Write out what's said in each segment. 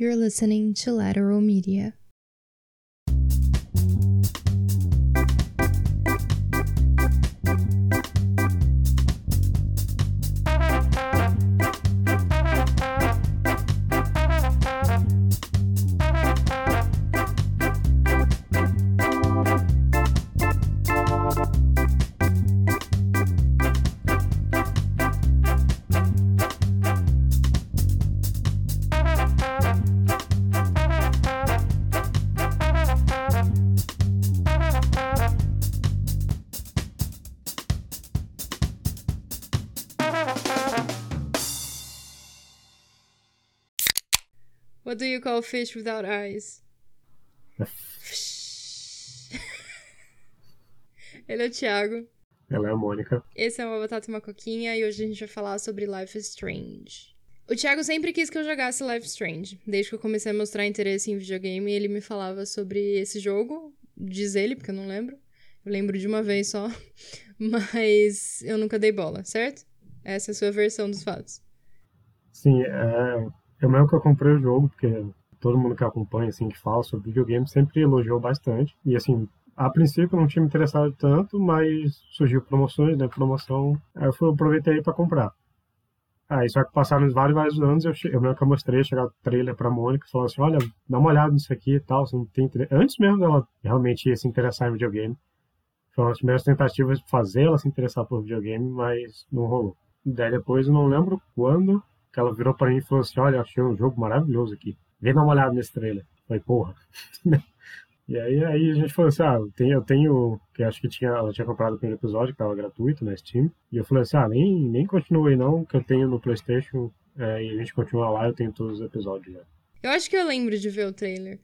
You're listening to Lateral Media. Call fish without eyes? Ele é o Thiago. Ela é a Mônica. Esse é uma batata e uma coquinha e hoje a gente vai falar sobre Life is Strange. O Thiago sempre quis que eu jogasse Life is Strange. Desde que eu comecei a mostrar interesse em videogame, ele me falava sobre esse jogo. Diz ele, porque eu não lembro. Eu lembro de uma vez só. Mas eu nunca dei bola, certo? Essa é a sua versão dos fatos. Sim, é, eu mesmo que eu comprei o jogo, porque todo mundo que acompanha, assim, que fala sobre videogame, sempre elogiou bastante. E, assim, a princípio não tinha me interessado tanto, mas surgiu promoções, né, promoção, aí eu fui, aproveitei para comprar. Aí, só que passaram vários, vários anos, eu, eu mesmo que eu mostrei, chegar o trailer pra Mônica, falou assim, olha, dá uma olhada nisso aqui e tal, não tem. Antes mesmo dela realmente se interessar em videogame. Foram as primeiras tentativas de fazer ela se interessar por videogame, mas não rolou. Daí depois, eu não lembro quando, que ela virou para mim e falou assim: Olha, achei um jogo maravilhoso aqui. Vem dar uma olhada nesse trailer. Falei, porra. e aí, aí a gente falou assim: Ah, eu tenho, eu tenho. Que acho que tinha, ela tinha comprado o primeiro episódio, que tava gratuito na Steam. E eu falei assim: Ah, nem, nem continue não, que eu tenho no PlayStation. É, e a gente continua lá, eu tenho todos os episódios já. Eu acho que eu lembro de ver o trailer.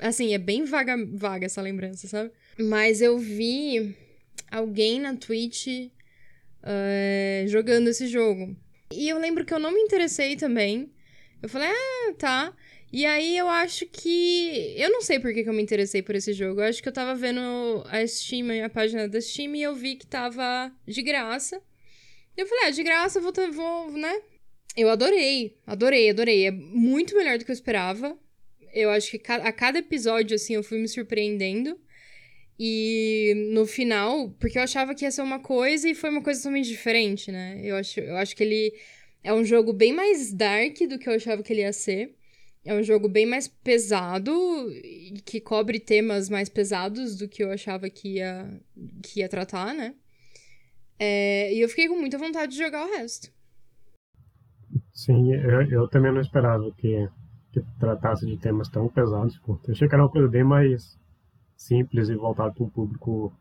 Assim, é bem vaga, vaga essa lembrança, sabe? Mas eu vi alguém na Twitch uh, jogando esse jogo. E eu lembro que eu não me interessei também. Eu falei, ah, tá. E aí eu acho que. Eu não sei por que, que eu me interessei por esse jogo. Eu acho que eu tava vendo a Steam, a página da Steam, e eu vi que tava de graça. Eu falei, ah, de graça, vou, vou, né? Eu adorei, adorei, adorei. É muito melhor do que eu esperava. Eu acho que a cada episódio, assim, eu fui me surpreendendo. E no final, porque eu achava que ia ser uma coisa e foi uma coisa totalmente diferente, né? Eu acho, eu acho que ele é um jogo bem mais dark do que eu achava que ele ia ser. É um jogo bem mais pesado, que cobre temas mais pesados do que eu achava que ia, que ia tratar, né? É, e eu fiquei com muita vontade de jogar o resto. Sim, eu, eu também não esperava que, que tratasse de temas tão pesados. Eu achei que era uma coisa bem mais simples e voltado para um público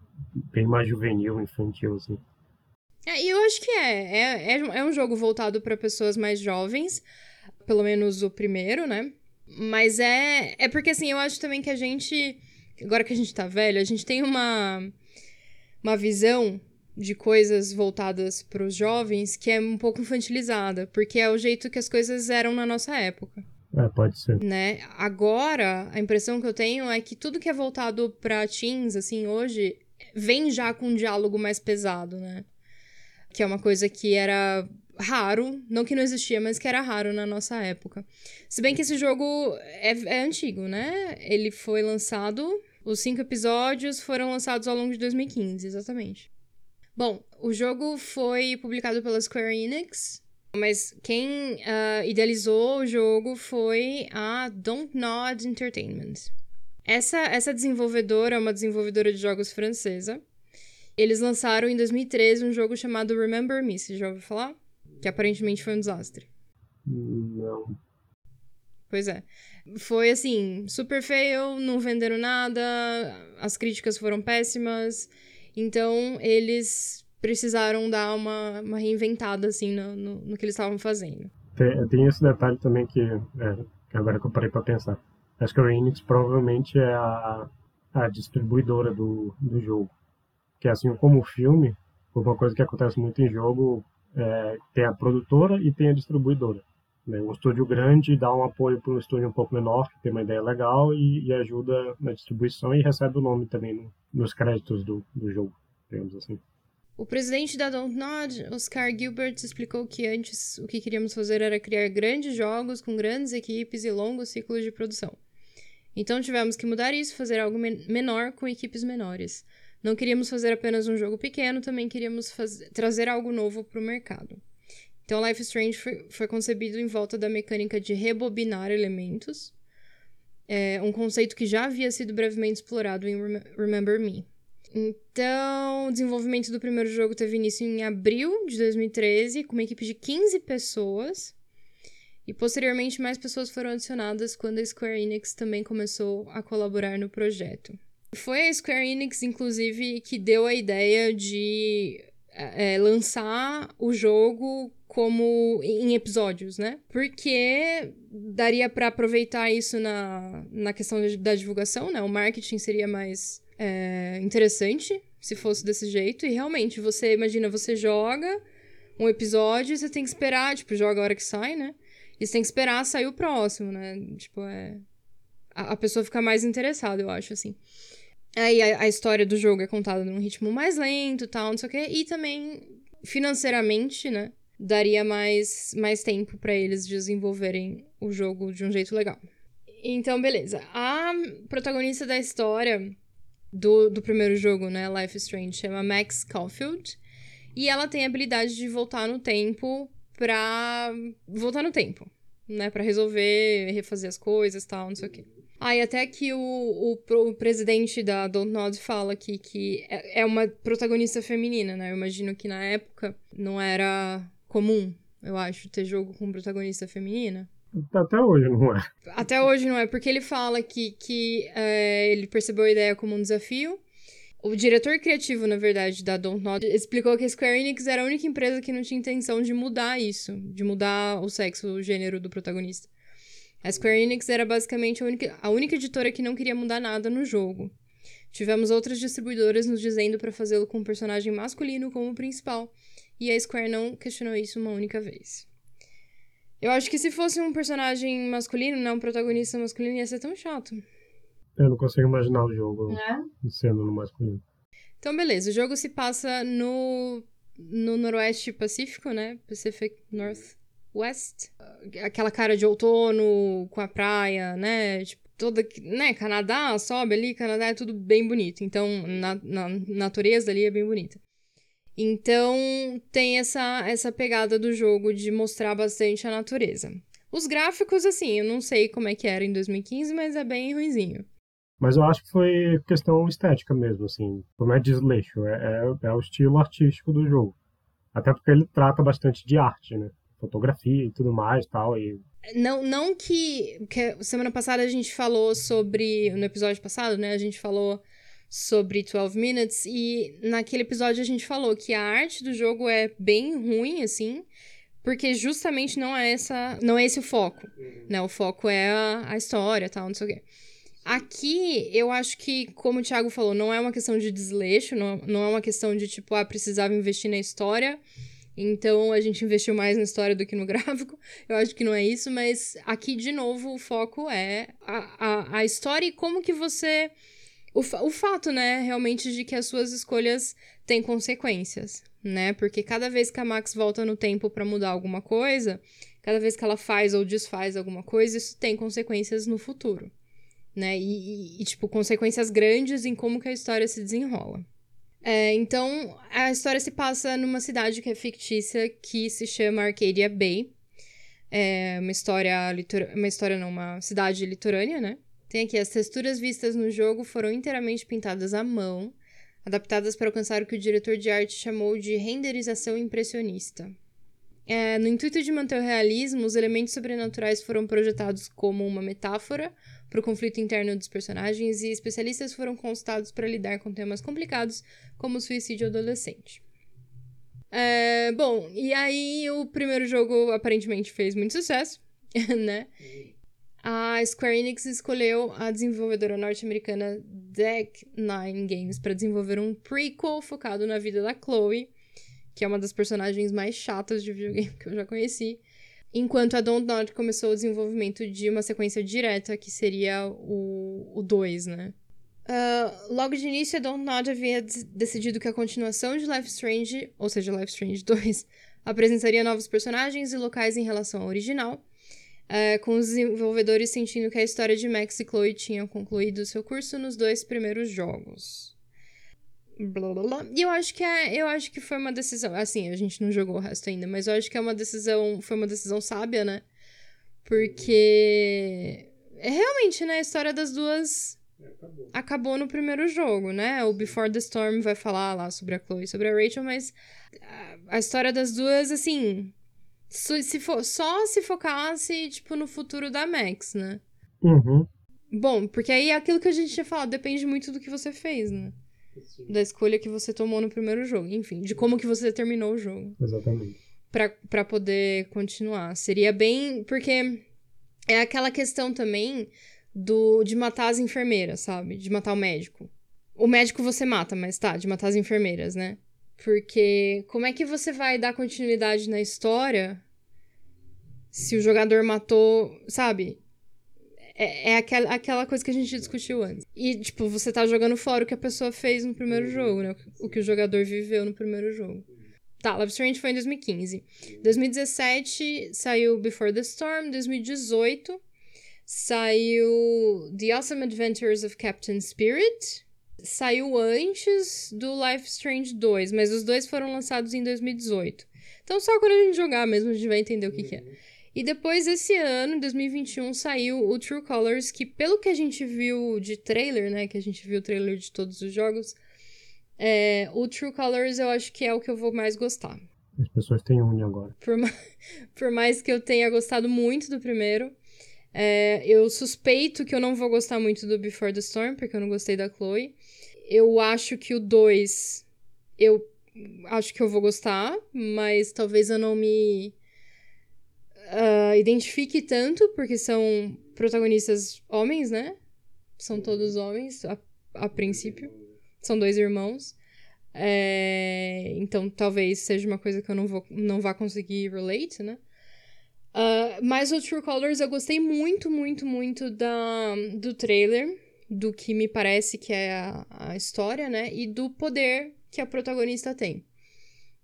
bem mais juvenil, infantil, assim. É, eu acho que é. É, é, é um jogo voltado para pessoas mais jovens, pelo menos o primeiro, né? Mas é, é porque, assim, eu acho também que a gente, agora que a gente tá velho, a gente tem uma, uma visão de coisas voltadas para os jovens que é um pouco infantilizada, porque é o jeito que as coisas eram na nossa época. É, pode ser. Né? Agora, a impressão que eu tenho é que tudo que é voltado pra teens, assim, hoje, vem já com um diálogo mais pesado, né? Que é uma coisa que era raro, não que não existia, mas que era raro na nossa época. Se bem que esse jogo é, é antigo, né? Ele foi lançado, os cinco episódios foram lançados ao longo de 2015, exatamente. Bom, o jogo foi publicado pela Square Enix, mas quem uh, idealizou o jogo foi a Don't Nod Entertainment. Essa, essa desenvolvedora é uma desenvolvedora de jogos francesa. Eles lançaram em 2013 um jogo chamado Remember Me, você já ouviu falar? Que aparentemente foi um desastre. Não. Pois é. Foi assim, super fail, não venderam nada, as críticas foram péssimas. Então, eles precisaram dar uma, uma reinventada, assim, no, no, no que eles estavam fazendo. Tem, tem, esse detalhe também que, é, que agora que eu parei pra pensar. Acho que a Enix provavelmente é a, a distribuidora do, do jogo. Que assim como o filme, uma coisa que acontece muito em jogo, é, tem a produtora e tem a distribuidora. Né? Um estúdio grande dá um apoio para um estúdio um pouco menor, que tem uma ideia legal e, e ajuda na distribuição e recebe o nome também no, nos créditos do, do jogo, digamos assim. O presidente da Dontnod, Oscar Gilbert, explicou que antes o que queríamos fazer era criar grandes jogos com grandes equipes e longos ciclos de produção. Então tivemos que mudar isso, fazer algo men menor com equipes menores. Não queríamos fazer apenas um jogo pequeno, também queríamos fazer, trazer algo novo para o mercado. Então, Life Strange foi, foi, concebido em volta da mecânica de rebobinar elementos, é, um conceito que já havia sido brevemente explorado em Remember Me. Então, o desenvolvimento do primeiro jogo teve início em abril de 2013, com uma equipe de 15 pessoas. E posteriormente, mais pessoas foram adicionadas quando a Square Enix também começou a colaborar no projeto. Foi a Square Enix, inclusive, que deu a ideia de é, lançar o jogo como em episódios, né? Porque daria para aproveitar isso na, na questão da divulgação, né? O marketing seria mais é, interessante se fosse desse jeito. E realmente, você imagina, você joga um episódio e você tem que esperar, tipo, joga a hora que sai, né? E você tem que esperar sair o próximo, né? Tipo, é. A, a pessoa fica mais interessada, eu acho, assim. Aí a, a, história do jogo é contada num ritmo mais lento e tal, não sei o quê. E também, financeiramente, né? Daria mais, mais tempo para eles desenvolverem o jogo de um jeito legal. Então, beleza. A protagonista da história do, do primeiro jogo, né? Life is Strange, chama Max Caulfield. E ela tem a habilidade de voltar no tempo pra. voltar no tempo, né? Pra resolver, refazer as coisas tal, não sei o quê. Ah, e até que o, o, o presidente da Dontnod fala aqui que é, é uma protagonista feminina, né? Eu imagino que na época não era comum, eu acho, ter jogo com protagonista feminina. Até hoje não é. Até hoje não é, porque ele fala que, que é, ele percebeu a ideia como um desafio. O diretor criativo, na verdade, da Dontnod explicou que a Square Enix era a única empresa que não tinha intenção de mudar isso, de mudar o sexo, o gênero do protagonista. A Square Enix era basicamente a única, a única editora que não queria mudar nada no jogo. Tivemos outras distribuidoras nos dizendo para fazê-lo com um personagem masculino como principal, e a Square não questionou isso uma única vez. Eu acho que se fosse um personagem masculino, não um protagonista masculino, ia ser tão chato. Eu não consigo imaginar o jogo é? sendo no masculino. Então, beleza. O jogo se passa no, no Noroeste Pacífico, né? Pacific Northwest. Aquela cara de outono com a praia, né? Tipo, toda. Né? Canadá, sobe ali, Canadá é tudo bem bonito. Então, na, na natureza ali é bem bonita. Então, tem essa, essa pegada do jogo de mostrar bastante a natureza. Os gráficos, assim, eu não sei como é que era em 2015, mas é bem ruizinho. Mas eu acho que foi questão estética mesmo, assim. Não é desleixo, é, é, é o estilo artístico do jogo. Até porque ele trata bastante de arte, né? Fotografia e tudo mais tal, e não, não que, que. Semana passada a gente falou sobre. No episódio passado, né? A gente falou sobre 12 Minutes e naquele episódio a gente falou que a arte do jogo é bem ruim, assim, porque justamente não é essa, não é esse o foco, uhum. né? O foco é a, a história, tal, não sei o quê. Aqui, eu acho que, como o Thiago falou, não é uma questão de desleixo, não, não é uma questão de, tipo, ah, precisava investir na história, então a gente investiu mais na história do que no gráfico. Eu acho que não é isso, mas aqui, de novo, o foco é a, a, a história e como que você o, o fato, né, realmente de que as suas escolhas têm consequências, né? Porque cada vez que a Max volta no tempo para mudar alguma coisa, cada vez que ela faz ou desfaz alguma coisa, isso tem consequências no futuro, né? E, e, e tipo, consequências grandes em como que a história se desenrola. É, então, a história se passa numa cidade que é fictícia, que se chama Arcadia Bay. É uma história, uma história não, uma cidade litorânea, né? Tem aqui, as texturas vistas no jogo foram inteiramente pintadas à mão, adaptadas para alcançar o que o diretor de arte chamou de renderização impressionista. É, no intuito de manter o realismo, os elementos sobrenaturais foram projetados como uma metáfora para o conflito interno dos personagens e especialistas foram consultados para lidar com temas complicados como o suicídio adolescente. É, bom, e aí o primeiro jogo aparentemente fez muito sucesso, né? a Square Enix escolheu a desenvolvedora norte-americana Deck Nine Games para desenvolver um prequel focado na vida da Chloe, que é uma das personagens mais chatas de videogame que eu já conheci. Enquanto a Don't Not começou o desenvolvimento de uma sequência direta, que seria o 2, né? Uh, logo de início, a Dontnod havia decidido que a continuação de Life Strange, ou seja, Life Strange 2, apresentaria novos personagens e locais em relação ao original, uh, com os desenvolvedores sentindo que a história de Max e Chloe tinha concluído seu curso nos dois primeiros jogos. Blá, blá, blá. E eu acho que é, eu acho que foi uma decisão, assim, a gente não jogou o resto ainda, mas eu acho que é uma decisão, foi uma decisão sábia, né? Porque é realmente, né, a história das duas acabou. acabou no primeiro jogo, né? O Before the Storm vai falar lá sobre a Chloe e sobre a Rachel, mas a história das duas, assim, se for, só se focasse, tipo, no futuro da Max, né? Uhum. Bom, porque aí é aquilo que a gente tinha falado, depende muito do que você fez, né? Da escolha que você tomou no primeiro jogo. Enfim, de como que você terminou o jogo. Exatamente. Pra, pra poder continuar. Seria bem. Porque é aquela questão também do de matar as enfermeiras, sabe? De matar o médico. O médico você mata, mas tá, de matar as enfermeiras, né? Porque como é que você vai dar continuidade na história se o jogador matou, sabe? É, é aquela, aquela coisa que a gente discutiu antes. E, tipo, você tá jogando fora o que a pessoa fez no primeiro jogo, né? O que o jogador viveu no primeiro jogo. Tá, Love Strange foi em 2015. 2017 saiu Before the Storm. 2018 saiu The Awesome Adventures of Captain Spirit. Saiu antes do Life Strange 2, mas os dois foram lançados em 2018. Então só quando a gente jogar mesmo a gente vai entender o que, que é. E depois, esse ano, em 2021, saiu o True Colors, que pelo que a gente viu de trailer, né? Que a gente viu o trailer de todos os jogos, é, o True Colors eu acho que é o que eu vou mais gostar. As pessoas têm unha agora. Por, ma por mais que eu tenha gostado muito do primeiro, é, eu suspeito que eu não vou gostar muito do Before the Storm, porque eu não gostei da Chloe. Eu acho que o 2, eu acho que eu vou gostar, mas talvez eu não me uh, identifique tanto, porque são protagonistas homens, né? São todos homens, a, a princípio. São dois irmãos. É, então, talvez seja uma coisa que eu não, vou, não vá conseguir relate, né? Uh, mas o True Colors eu gostei muito, muito, muito da, do trailer, do que me parece que é a, a história, né? E do poder que a protagonista tem.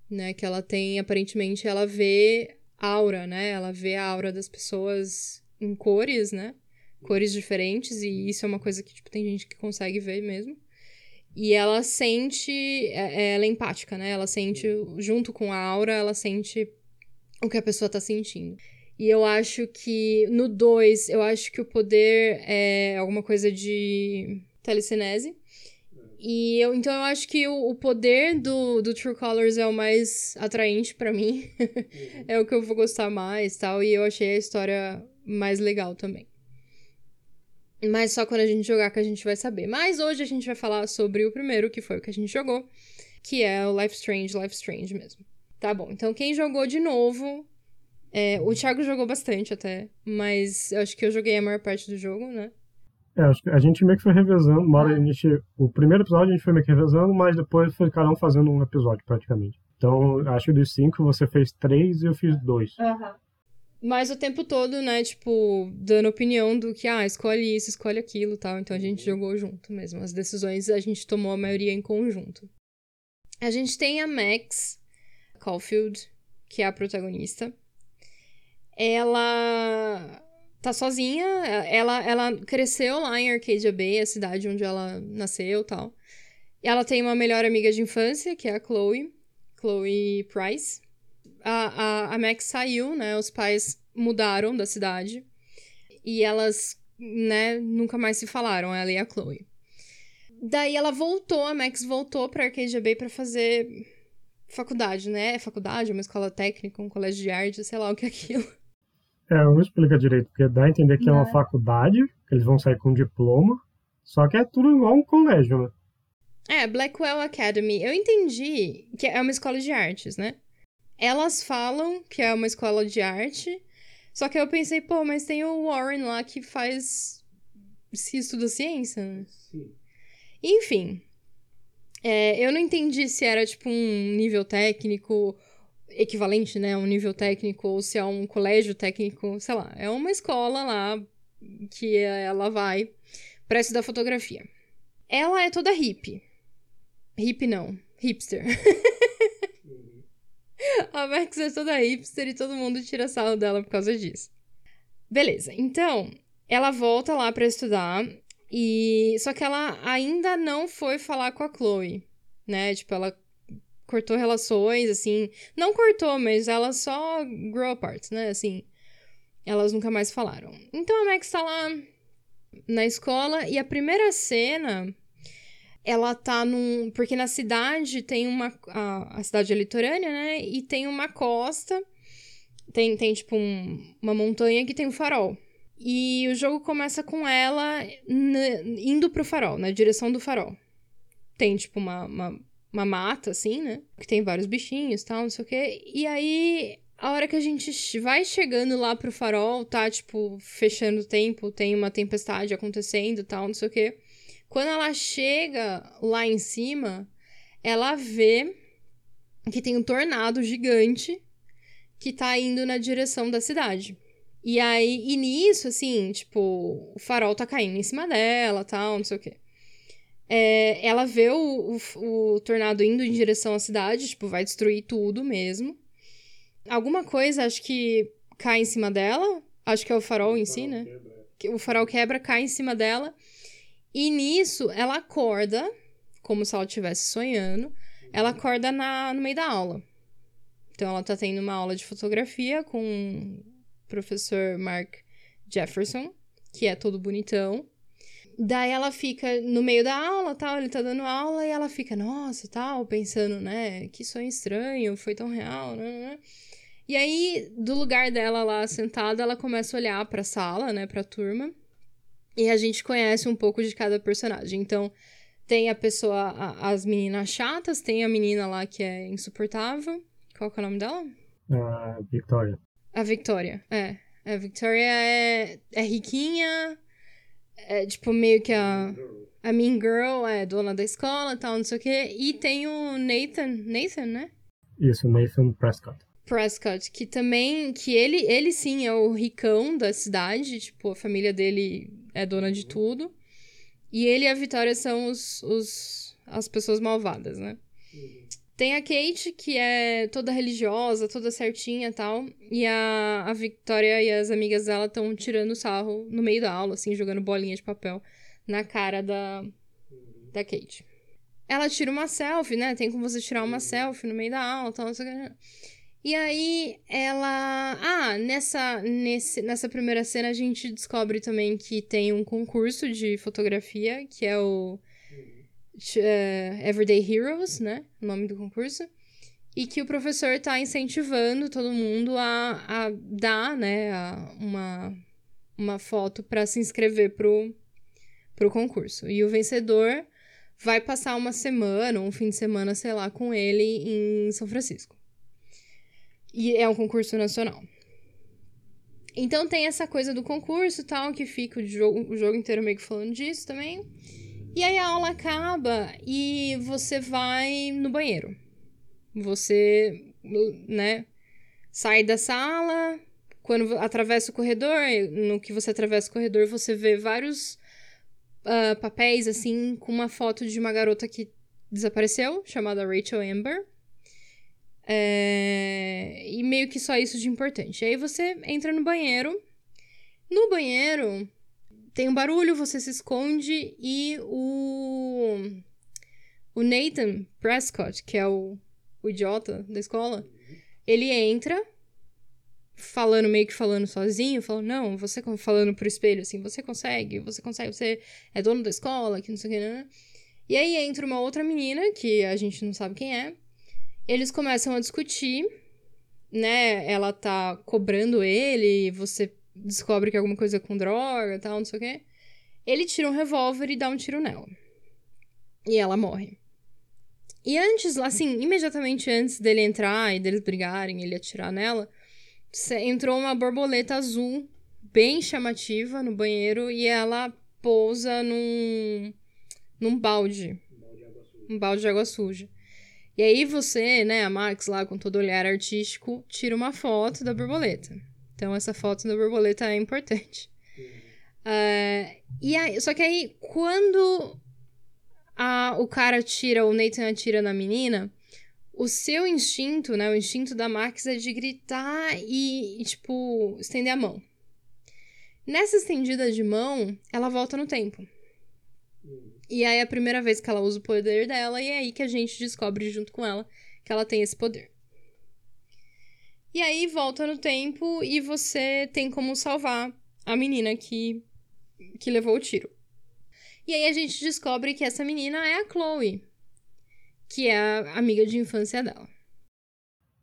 Né? Que ela tem, aparentemente, ela vê aura, né? Ela vê a aura das pessoas em cores, né? Cores diferentes, e isso é uma coisa que, tipo, tem gente que consegue ver mesmo. E ela sente. É, é, ela é empática, né? Ela sente, junto com a aura, ela sente o que a pessoa tá sentindo. E eu acho que no 2, eu acho que o poder é alguma coisa de telecinese. E eu, então eu acho que o, o, poder do, do True Colors é o mais atraente para mim. É o que eu vou gostar mais tal. E eu achei a história mais legal também. Mas só quando a gente jogar que a gente vai saber. Mas hoje a gente vai falar sobre o primeiro, que foi o que a gente jogou, que é o Life Strange, Life Strange mesmo. Tá bom, então quem jogou de novo. É, o Thiago jogou bastante até, mas eu acho que eu joguei a maior parte do jogo, né? É, acho que a gente meio que foi revezando. Uma hora a gente. O primeiro episódio a gente foi meio que revezando, mas depois foi cada um fazendo um episódio praticamente. Então, acho que dos cinco você fez três e eu fiz dois. Uhum. Mas o tempo todo, né, tipo, dando opinião do que, ah, escolhe isso, escolhe aquilo tal. Então a gente jogou junto mesmo. As decisões a gente tomou a maioria em conjunto. A gente tem a Max Caulfield, que é a protagonista. Ela tá sozinha. Ela, ela cresceu lá em Arcadia Bay, a cidade onde ela nasceu e tal. Ela tem uma melhor amiga de infância, que é a Chloe, Chloe Price. A, a, a Max saiu, né? Os pais mudaram da cidade. E elas, né, nunca mais se falaram, ela e a Chloe. Daí ela voltou, a Max voltou pra Arcadia Bay pra fazer faculdade, né? Faculdade, uma escola técnica, um colégio de arte, sei lá o que é aquilo. É, não explica direito, porque dá a entender que não. é uma faculdade, que eles vão sair com um diploma, só que é tudo igual um colégio, né? É, Blackwell Academy. Eu entendi que é uma escola de artes, né? Elas falam que é uma escola de arte, só que eu pensei, pô, mas tem o Warren lá que faz. se estuda ciência, né? Sim. Enfim. É, eu não entendi se era tipo um nível técnico equivalente, né, a um nível técnico, ou se é um colégio técnico, sei lá, é uma escola lá que ela vai para estudar fotografia. ela é toda hippie. Hippie não, hipster. a Max é toda hipster e todo mundo tira sarro dela por causa disso. Beleza, então ela volta lá para estudar e só que ela ainda não foi falar com a Chloe, né? Tipo, ela cortou relações, assim, não cortou, mas ela só grow apart, né? Assim, elas nunca mais falaram. Então a Max tá lá na escola e a primeira cena ela tá num. Porque na cidade tem uma. A, a cidade é litorânea, né? E tem uma costa. Tem, tem tipo, um, uma montanha que tem um farol. E o jogo começa com ela indo pro farol, na direção do farol. Tem, tipo, uma, uma, uma mata, assim, né? Que tem vários bichinhos e tal, não sei o quê. E aí, a hora que a gente vai chegando lá pro farol, tá, tipo, fechando o tempo, tem uma tempestade acontecendo e tal, não sei o quê. Quando ela chega lá em cima, ela vê que tem um tornado gigante que tá indo na direção da cidade. E aí, e nisso, assim, tipo, o farol tá caindo em cima dela, tal, não sei o quê. É, ela vê o, o, o, tornado indo em direção à cidade, tipo, vai destruir tudo mesmo. Alguma coisa, acho que cai em cima dela. Acho que é o farol em si, né? O farol quebra, cai em cima dela. E nisso, ela acorda, como se ela estivesse sonhando, ela acorda na, no meio da aula. Então, ela tá tendo uma aula de fotografia com o professor Mark Jefferson, que é todo bonitão. Daí ela fica no meio da aula, tal, ele tá dando aula e ela fica, nossa, tal, pensando, né, que sonho estranho, foi tão real, né? né, né. E aí, do lugar dela lá sentada, ela começa a olhar pra sala, né, pra turma. E a gente conhece um pouco de cada personagem. Então, tem a pessoa, a, as meninas chatas, tem a menina lá que é insuportável. Qual que é o nome dela? A Victoria. A Victoria, é. A Victoria é, é riquinha, é tipo meio que a, a Mean Girl, é dona da escola tal, não sei o quê. E tem o Nathan, Nathan, né? Isso, Nathan Prescott. Prescott, que também, que ele, ele sim é o ricão da cidade, tipo, a família dele é dona de tudo. E ele e a Vitória são os, os, as pessoas malvadas, né? Tem a Kate, que é toda religiosa, toda certinha e tal. E a, a Victoria e as amigas dela estão tirando sarro no meio da aula, assim, jogando bolinha de papel na cara da, da Kate. Ela tira uma selfie, né? Tem como você tirar uma selfie no meio da aula tal, o que. E aí ela. Ah, nessa, nesse, nessa primeira cena a gente descobre também que tem um concurso de fotografia, que é o uh, Everyday Heroes, né? O nome do concurso. E que o professor tá incentivando todo mundo a, a dar, né, a, uma, uma foto para se inscrever pro, pro concurso. E o vencedor vai passar uma semana, um fim de semana, sei lá, com ele em São Francisco. E é um concurso nacional. Então tem essa coisa do concurso tal, que fica o jogo, o jogo inteiro meio que falando disso também. E aí a aula acaba e você vai no banheiro. Você, né, sai da sala. Quando atravessa o corredor, no que você atravessa o corredor, você vê vários uh, papéis, assim, com uma foto de uma garota que desapareceu, chamada Rachel Amber. É... E meio que só isso de importante. Aí você entra no banheiro. No banheiro tem um barulho, você se esconde e o. O Nathan Prescott, que é o, o idiota da escola, ele entra falando, meio que falando sozinho, falando, não, você falando pro espelho assim, você consegue, você consegue, você é dono da escola, que não sei o que, né? E aí entra uma outra menina, que a gente não sabe quem é, eles começam a discutir, né? Ela tá cobrando ele, você descobre que é alguma coisa com droga tal, não sei o quê. Ele tira um revólver e dá um tiro nela. E ela morre. E antes, assim, imediatamente antes dele entrar e deles brigarem, ele atirar nela, entrou uma borboleta azul bem chamativa no banheiro e ela pousa num, num balde. Um balde de água suja. E aí você, né, a Max lá com todo olhar artístico, tira uma foto da borboleta. Então essa foto da borboleta é importante. Uh, e aí, só que aí, quando a, o cara atira, o Nathan atira na menina, o seu instinto, né? O instinto da Max é de gritar e, e, tipo, estender a mão. Nessa estendida de mão, ela volta no tempo. E aí é a primeira vez que ela usa o poder dela, e é aí que a gente descobre junto com ela que ela tem esse poder. E aí volta no tempo e você tem como salvar a menina que, que levou o tiro. E aí a gente descobre que essa menina é a Chloe, que é a amiga de infância dela.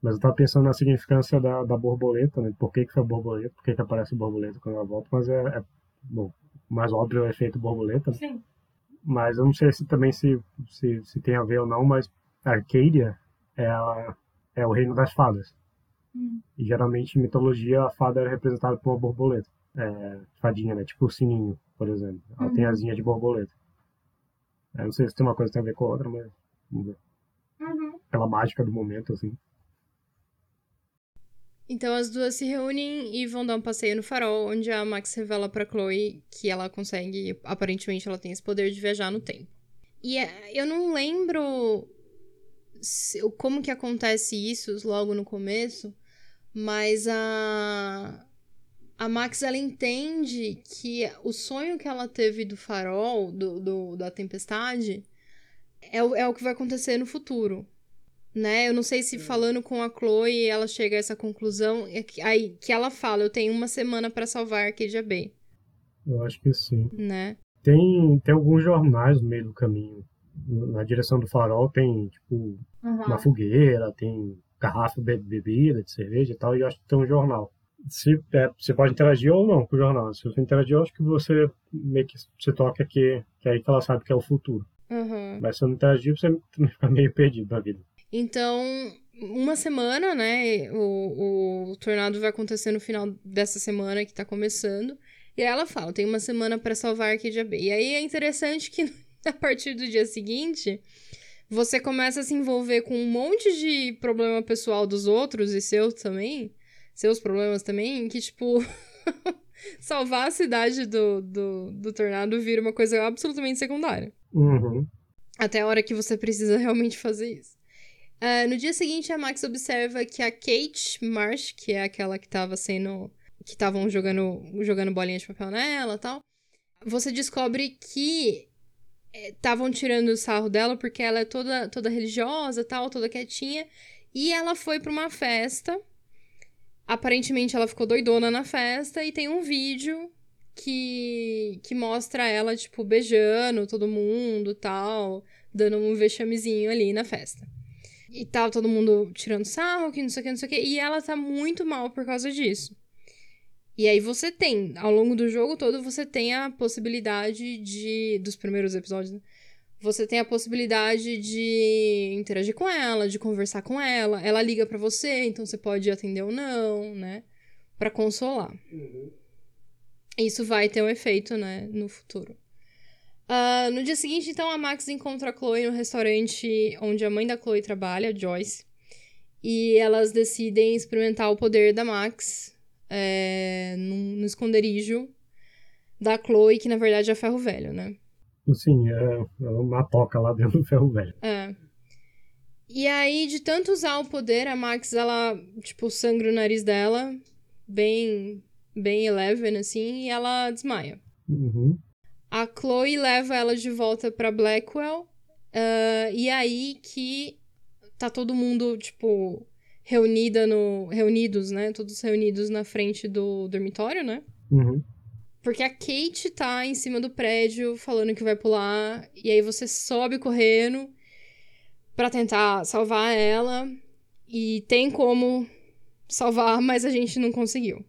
Mas eu tava pensando na significância da, da borboleta, né? Por que, que foi borboleta? Por que, que aparece borboleta quando ela volta? Mas é, é bom, mais óbvio é o efeito borboleta. Né? Sim. Mas eu não sei se também se, se, se tem a ver ou não, mas Arcadia é, a, é o reino das fadas. Hum. E geralmente em mitologia a fada era representada por uma borboleta. É, fadinha, né? Tipo o sininho, por exemplo. Ela uhum. tem asinha de borboleta. Eu não sei se tem uma coisa que tem a ver com a outra, mas vamos ver. Uhum. Pela mágica do momento, assim. Então as duas se reúnem e vão dar um passeio no farol, onde a Max revela pra Chloe que ela consegue, aparentemente ela tem esse poder de viajar no tempo. E é, eu não lembro como que acontece isso logo no começo, mas a a Max ela entende que o sonho que ela teve do farol, do, do da tempestade, é o, é o que vai acontecer no futuro né? Eu não sei se falando com a Chloe ela chega a essa conclusão, é que, aí, que ela fala, eu tenho uma semana para salvar Arcadia Bay. Eu acho que sim. Né? Tem, tem alguns jornais no meio do caminho. Na direção do farol tem, tipo, uhum. uma fogueira, tem garrafa de bebida, de cerveja e tal, e eu acho que tem um jornal. Se, é, você pode interagir ou não com o jornal. Se você interagir, eu acho que você meio que você toca que, que é aí que ela sabe que é o futuro. Uhum. Mas se não interagir, você fica meio perdido na vida. Então, uma semana, né? O, o tornado vai acontecer no final dessa semana que tá começando. E aí ela fala: tem uma semana para salvar Arcadia Bay. E aí é interessante que a partir do dia seguinte, você começa a se envolver com um monte de problema pessoal dos outros e seus também. Seus problemas também, que tipo. salvar a cidade do, do, do tornado vira uma coisa absolutamente secundária. Uhum. Até a hora que você precisa realmente fazer isso. Uh, no dia seguinte, a Max observa que a Kate Marsh, que é aquela que tava sendo. que estavam jogando, jogando bolinha de papel nela e tal. Você descobre que estavam eh, tirando o sarro dela porque ela é toda, toda religiosa tal, toda quietinha. E ela foi para uma festa. Aparentemente ela ficou doidona na festa e tem um vídeo que, que mostra ela, tipo, beijando todo mundo tal, dando um vexamezinho ali na festa. E tal, todo mundo tirando sarro, que não sei o que, não sei o que. E ela tá muito mal por causa disso. E aí você tem, ao longo do jogo todo, você tem a possibilidade de. Dos primeiros episódios, né? Você tem a possibilidade de interagir com ela, de conversar com ela. Ela liga para você, então você pode atender ou não, né? Pra consolar. Uhum. Isso vai ter um efeito, né, no futuro. Uh, no dia seguinte, então, a Max encontra a Chloe no restaurante onde a mãe da Chloe trabalha, Joyce. E elas decidem experimentar o poder da Max é, no, no, esconderijo da Chloe, que na verdade é ferro velho, né? Sim, é, é uma toca lá dentro do ferro velho. É. E aí, de tanto usar o poder, a Max, ela, tipo, sangra o nariz dela, bem, bem eleven, assim, e ela desmaia. Uhum. A Chloe leva ela de volta pra Blackwell. Uh, e aí que tá todo mundo, tipo, reunida no. Reunidos, né? Todos reunidos na frente do dormitório, né? Uhum. Porque a Kate tá em cima do prédio falando que vai pular. E aí você sobe correndo para tentar salvar ela. E tem como salvar, mas a gente não conseguiu.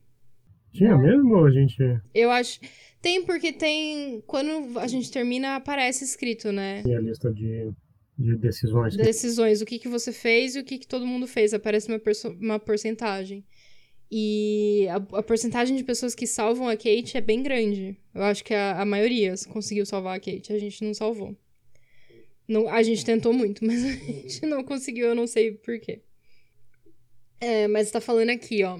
Tinha mesmo ou a gente. Eu acho. Tem, porque tem. Quando a gente termina, aparece escrito, né? Tem a lista de, de decisões. Decisões, o que, que você fez e o que, que todo mundo fez. Aparece uma, uma porcentagem. E a, a porcentagem de pessoas que salvam a Kate é bem grande. Eu acho que a, a maioria conseguiu salvar a Kate. A gente não salvou. Não, a gente tentou muito, mas a gente não conseguiu, eu não sei porquê. É, mas tá falando aqui, ó.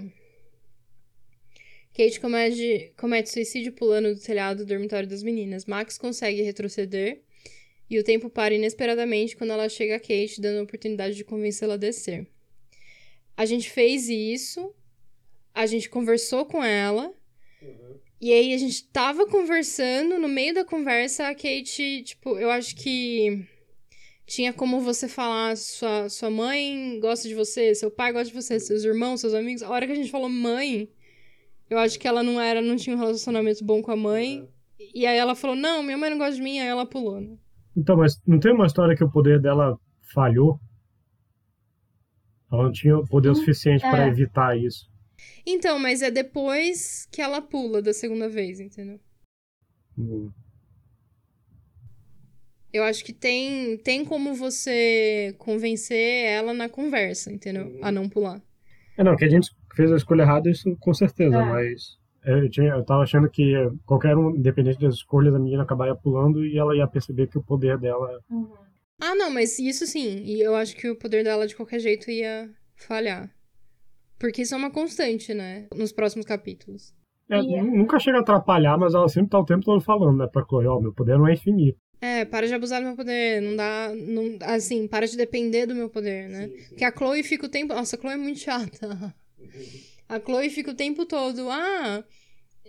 Kate comete, comete suicídio pulando do telhado do dormitório das meninas. Max consegue retroceder E o tempo para inesperadamente quando ela chega a Kate, dando a oportunidade de convencê-la a descer. A gente fez isso, a gente conversou com ela, uhum. e aí a gente tava conversando, no meio da conversa, a Kate, tipo, eu acho que tinha como você falar, sua, sua mãe gosta de você, seu pai gosta de você, seus irmãos, seus amigos. A hora que a gente falou mãe, eu acho que ela não era, não tinha um relacionamento bom com a mãe. E aí ela falou, não, minha mãe não gosta de mim, aí ela pulou, né? Então, mas não tem uma história que o poder dela falhou? Ela não tinha poder o suficiente é. para evitar isso. Então, mas é depois que ela pula da segunda vez, entendeu? Hum. Eu acho que tem, tem como você convencer ela na conversa, entendeu? A não pular. É, não, que a gente fez a escolha errada, isso com certeza, é. mas eu, tinha, eu tava achando que qualquer um, independente das escolhas, a menina acabaria pulando e ela ia perceber que o poder dela. Uhum. Ah, não, mas isso sim. E eu acho que o poder dela de qualquer jeito ia falhar. Porque isso é uma constante, né? Nos próximos capítulos. É, é. Nunca chega a atrapalhar, mas ela sempre tá o tempo todo falando, né? Pra Chloe, ó, oh, meu poder não é infinito. É, para de abusar do meu poder. Não dá. Não, assim, para de depender do meu poder, né? Sim, sim. Porque a Chloe fica o tempo. Nossa, a Chloe é muito chata. A Chloe fica o tempo todo. Ah,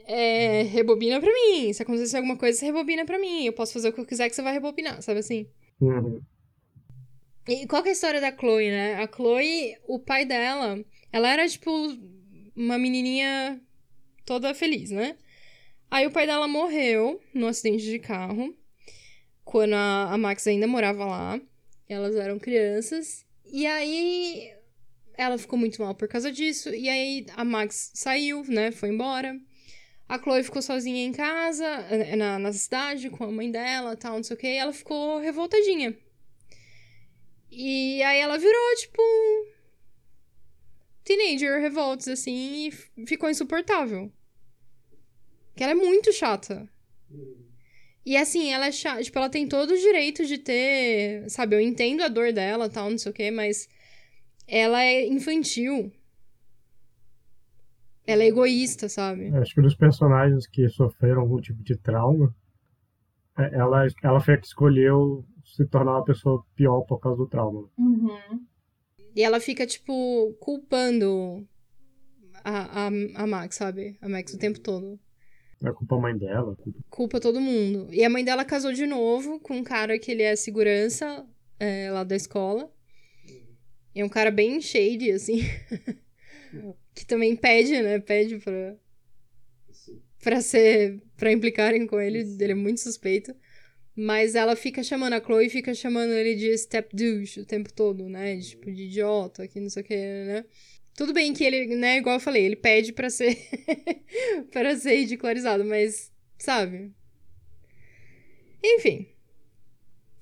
é, rebobina pra mim. Se acontecer alguma coisa, você rebobina pra mim. Eu posso fazer o que eu quiser que você vai rebobinar, sabe assim? Uhum. E qual que é a história da Chloe, né? A Chloe, o pai dela, ela era tipo uma menininha toda feliz, né? Aí o pai dela morreu num acidente de carro quando a, a Max ainda morava lá. Elas eram crianças. E aí ela ficou muito mal por causa disso. E aí a Max saiu, né? Foi embora. A Chloe ficou sozinha em casa, eh, na, na cidade, com a mãe dela tal, não sei o que. E ela ficou revoltadinha. E aí ela virou, tipo. Teenager revolts, assim, e ficou insuportável. Que ela é muito chata. E assim, ela é chata. Tipo, ela tem todo o direito de ter. Sabe, eu entendo a dor dela tal, não sei o quê, mas. Ela é infantil. Ela é egoísta, sabe? Acho que dos personagens que sofreram algum tipo de trauma, é, ela, ela foi a que escolheu se tornar uma pessoa pior por causa do trauma. Uhum. E ela fica, tipo, culpando a, a, a Max, sabe? A Max o tempo todo. É culpa a mãe dela. Culpa... culpa todo mundo. E a mãe dela casou de novo com um cara que ele é segurança é, lá da escola. É um cara bem shady, assim. que também pede, né? Pede pra. Pra ser. pra implicarem com ele. Ele é muito suspeito. Mas ela fica chamando a Chloe fica chamando ele de step douche o tempo todo, né? Tipo, de idiota, que não sei o que, né? Tudo bem que ele, né, igual eu falei, ele pede para ser para ser ridicularizado, mas sabe? Enfim.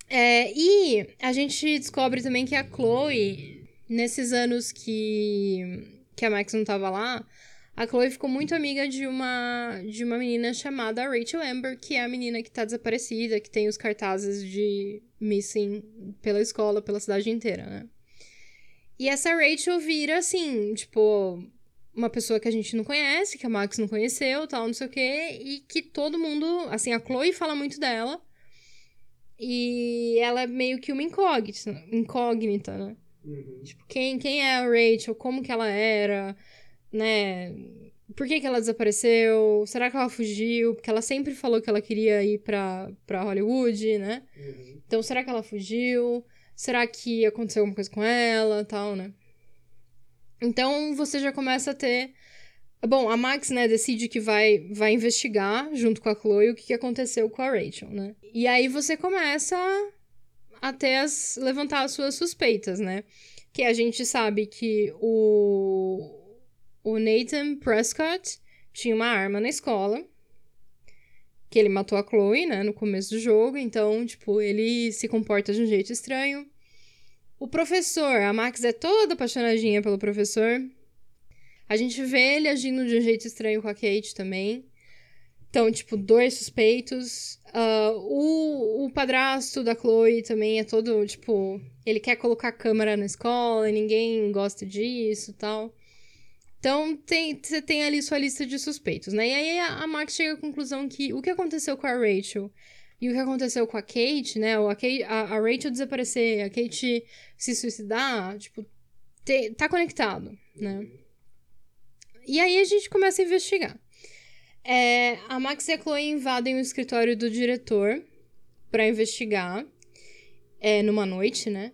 É, e a gente descobre também que a Chloe, nesses anos que, que a Max não tava lá, a Chloe ficou muito amiga de uma, de uma menina chamada Rachel Amber, que é a menina que tá desaparecida, que tem os cartazes de missing pela escola, pela cidade inteira, né? E essa Rachel vira, assim, tipo, uma pessoa que a gente não conhece, que a Max não conheceu, tal, não sei o quê, e que todo mundo, assim, a Chloe fala muito dela. E ela é meio que uma incógnita, incógnita né? Uhum. Tipo, quem, quem é a Rachel? Como que ela era? Né? Por que, que ela desapareceu? Será que ela fugiu? Porque ela sempre falou que ela queria ir pra, pra Hollywood, né? Uhum. Então, será que ela fugiu? Será que aconteceu alguma coisa com ela tal, né? Então você já começa a ter. Bom, a Max, né, decide que vai, vai investigar junto com a Chloe o que, que aconteceu com a Rachel, né? E aí você começa a ter as. levantar as suas suspeitas, né? Que a gente sabe que o. O Nathan Prescott tinha uma arma na escola que ele matou a Chloe, né, no começo do jogo, então, tipo, ele se comporta de um jeito estranho. O professor, a Max é toda apaixonadinha pelo professor. A gente vê ele agindo de um jeito estranho com a Kate também. Então, tipo, dois suspeitos. Uh, o, o padrasto da Chloe também é todo, tipo, ele quer colocar câmera na escola e ninguém gosta disso tal. Então, tem, você tem ali sua lista de suspeitos, né? E aí a, a Max chega à conclusão que o que aconteceu com a Rachel E o que aconteceu com a Kate, né? A, Kate, a, a Rachel desaparecer, a Kate se suicidar, tipo, te, tá conectado, né? E aí a gente começa a investigar. É, a Max e a Chloe invadem o escritório do diretor para investigar. É, numa noite, né?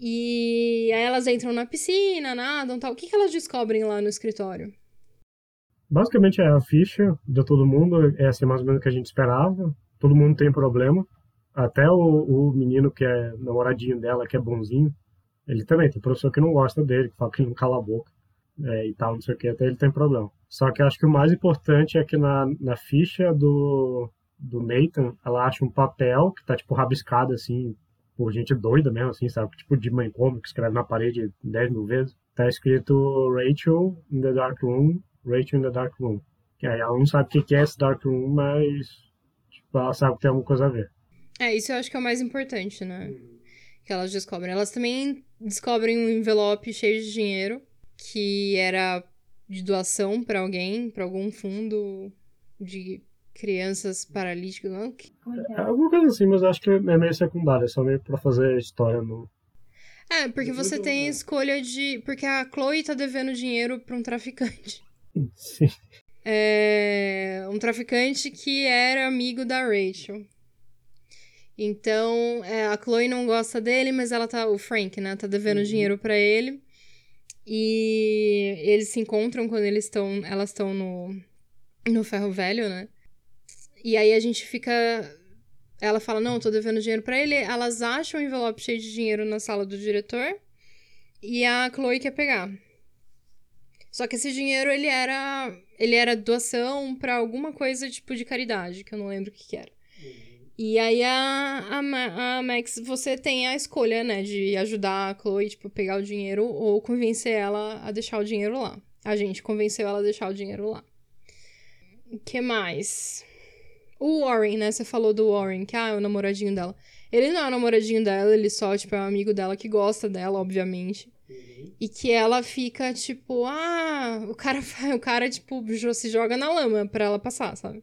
E aí elas entram na piscina, nadam tal. O que, que elas descobrem lá no escritório? Basicamente é a ficha de todo mundo, é assim mais ou menos o que a gente esperava. Todo mundo tem problema. Até o, o menino que é namoradinho dela, que é bonzinho, ele também tem professor que não gosta dele, que fala que ele não cala a boca é, e tal, não sei o que, até ele tem problema. Só que acho que o mais importante é que na, na ficha do, do Nathan, ela acha um papel que tá, tipo, rabiscado, assim, por gente doida mesmo, assim, sabe? Tipo de mãe como que escreve na parede 10 mil vezes. Tá escrito Rachel in the Dark Room, Rachel in the Dark Room. Que aí ela não sabe o que é esse Dark Room, mas tipo, ela sabe que tem alguma coisa a ver. É, isso eu acho que é o mais importante, né? Que elas descobrem. Elas também descobrem um envelope cheio de dinheiro que era de doação para alguém, para algum fundo de crianças paralíticas, não? É que é? Alguma coisa assim, mas acho que é meio secundário, é só meio pra fazer história no. É, porque você tem escolha de. Porque a Chloe tá devendo dinheiro pra um traficante. Sim. É. Um traficante que era amigo da Rachel. Então, é, a Chloe não gosta dele, mas ela tá. O Frank, né? Tá devendo uhum. dinheiro para ele. E eles se encontram quando eles estão. Elas estão no. No ferro velho, né? E aí a gente fica. Ela fala: Não, tô devendo dinheiro para ele. Elas acham um envelope cheio de dinheiro na sala do diretor. E a Chloe quer pegar. Só que esse dinheiro, ele era. Ele era doação para alguma coisa tipo de caridade, que eu não lembro o que, que era. E aí a, a, a, Max, você tem a escolha, né, de ajudar a Chloe, tipo, pegar o dinheiro ou convencer ela a deixar o dinheiro lá. A gente convenceu ela a deixar o dinheiro lá. O que mais? O Warren, né? Você falou do Warren, que ah, é o namoradinho dela. Ele não é o namoradinho dela, ele só, tipo, é um amigo dela que gosta dela, obviamente. E que ela fica, tipo, ah, o cara, o cara, tipo, se joga na lama pra ela passar, sabe?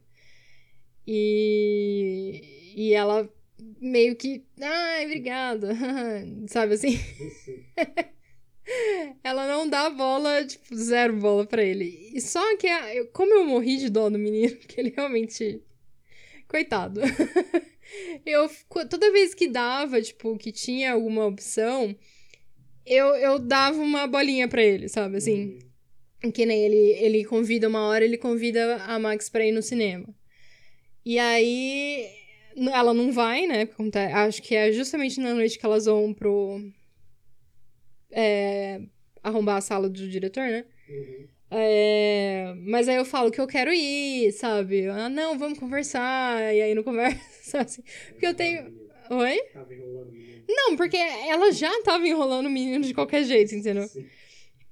E, e ela meio que, ai, obrigada, sabe assim? ela não dá bola, tipo, zero bola pra ele. E só que, como eu morri de dó do menino, que ele realmente Coitado. eu, toda vez que dava, tipo, que tinha alguma opção, eu, eu dava uma bolinha para ele, sabe? Assim. Uhum. Que nem ele, ele convida uma hora, ele convida a Max pra ir no cinema. E aí. Ela não vai, né? Acho que é justamente na noite que elas vão pro. É, arrombar a sala do diretor, né? Uhum. É, mas aí eu falo que eu quero ir, sabe? Ah, não, vamos conversar. E aí não conversa, assim. Porque eu tenho. Oi? Não, porque ela já tava enrolando o menino de qualquer jeito, entendeu? Sim.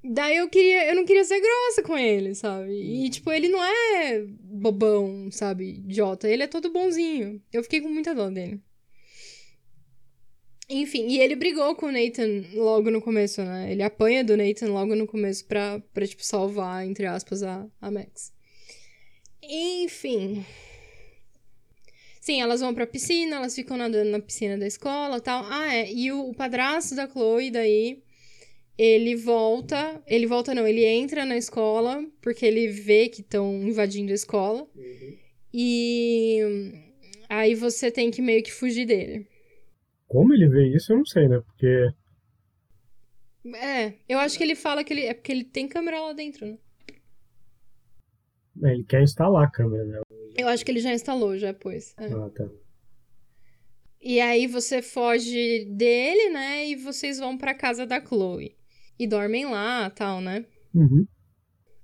Daí eu queria, eu não queria ser grossa com ele, sabe? E, uhum. tipo, ele não é bobão, sabe? Idiota. Ele é todo bonzinho. Eu fiquei com muita dó dele. Enfim, e ele brigou com o Nathan logo no começo, né? Ele apanha do Nathan logo no começo pra, pra tipo, salvar, entre aspas, a, a Max. Enfim. Sim, elas vão pra piscina, elas ficam nadando na piscina da escola tal. Ah, é. E o, o padrasto da Chloe, daí, ele volta. Ele volta, não, ele entra na escola, porque ele vê que estão invadindo a escola. Uhum. E aí você tem que meio que fugir dele. Como ele vê isso, eu não sei, né? Porque. É, eu acho que ele fala que ele. É porque ele tem câmera lá dentro, né? É, ele quer instalar a câmera, né? Eu acho que ele já instalou, já pôs. É. Ah, tá. E aí você foge dele, né? E vocês vão pra casa da Chloe. E dormem lá tal, né? Uhum.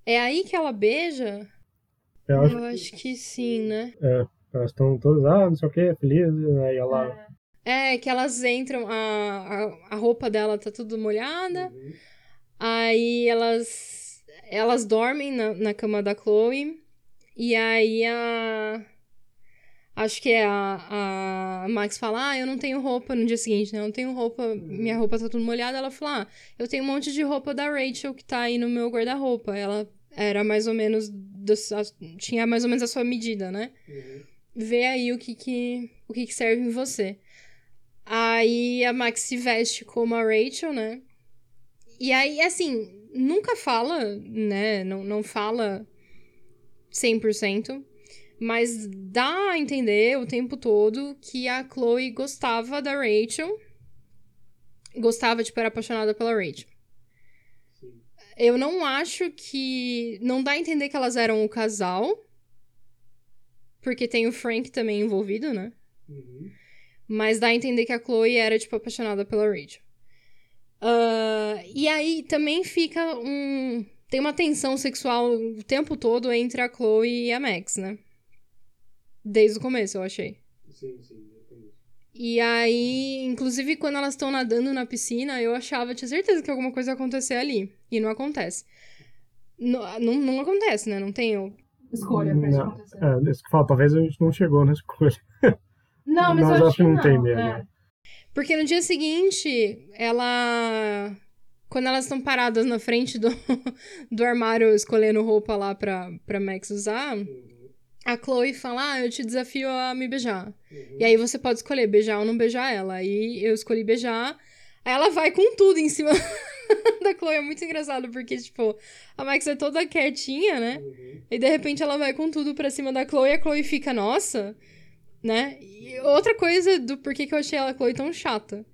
É aí que ela beija? Eu acho, eu acho que... que... sim, né? É, elas estão todas, ah, não sei o que, felizes, aí ela. É. É, que elas entram, a, a, a roupa dela tá tudo molhada. Uhum. Aí elas elas dormem na, na cama da Chloe. E aí a. Acho que é a, a Max fala: Ah, eu não tenho roupa no dia seguinte, né? Eu não tenho roupa, minha roupa tá tudo molhada. Ela fala: Ah, eu tenho um monte de roupa da Rachel que tá aí no meu guarda-roupa. Ela era mais ou menos. Do, tinha mais ou menos a sua medida, né? Uhum. vê aí o que que, o que, que serve em você. Aí a Max se veste como a Rachel, né? E aí, assim, nunca fala, né? Não, não fala 100%, mas dá a entender o tempo todo que a Chloe gostava da Rachel. Gostava, tipo, era apaixonada pela Rachel. Eu não acho que. Não dá a entender que elas eram o casal. Porque tem o Frank também envolvido, né? Uhum. Mas dá a entender que a Chloe era, tipo, apaixonada pela Rachel. Uh, e aí também fica um. Tem uma tensão sexual o tempo todo entre a Chloe e a Max, né? Desde o começo, eu achei. Sim, sim, E aí, inclusive, quando elas estão nadando na piscina, eu achava, tinha certeza que alguma coisa ia acontecer ali. E não acontece. Não, não, não acontece, né? Não tem escolha pra isso Não, acontecer. É, isso que fala, talvez a gente não chegou na escolha. Não, mas Nós eu acho acho que não tem não, mesmo. é. Porque no dia seguinte, ela. Quando elas estão paradas na frente do, do armário escolhendo roupa lá pra, pra Max usar, a Chloe fala: Ah, eu te desafio a me beijar. E aí você pode escolher beijar ou não beijar ela. Aí eu escolhi beijar. Aí ela vai com tudo em cima da Chloe. É muito engraçado, porque, tipo, a Max é toda quietinha, né? E de repente ela vai com tudo pra cima da Chloe e a Chloe fica, nossa, né? E outra coisa do porquê que eu achei a Chloe tão chata.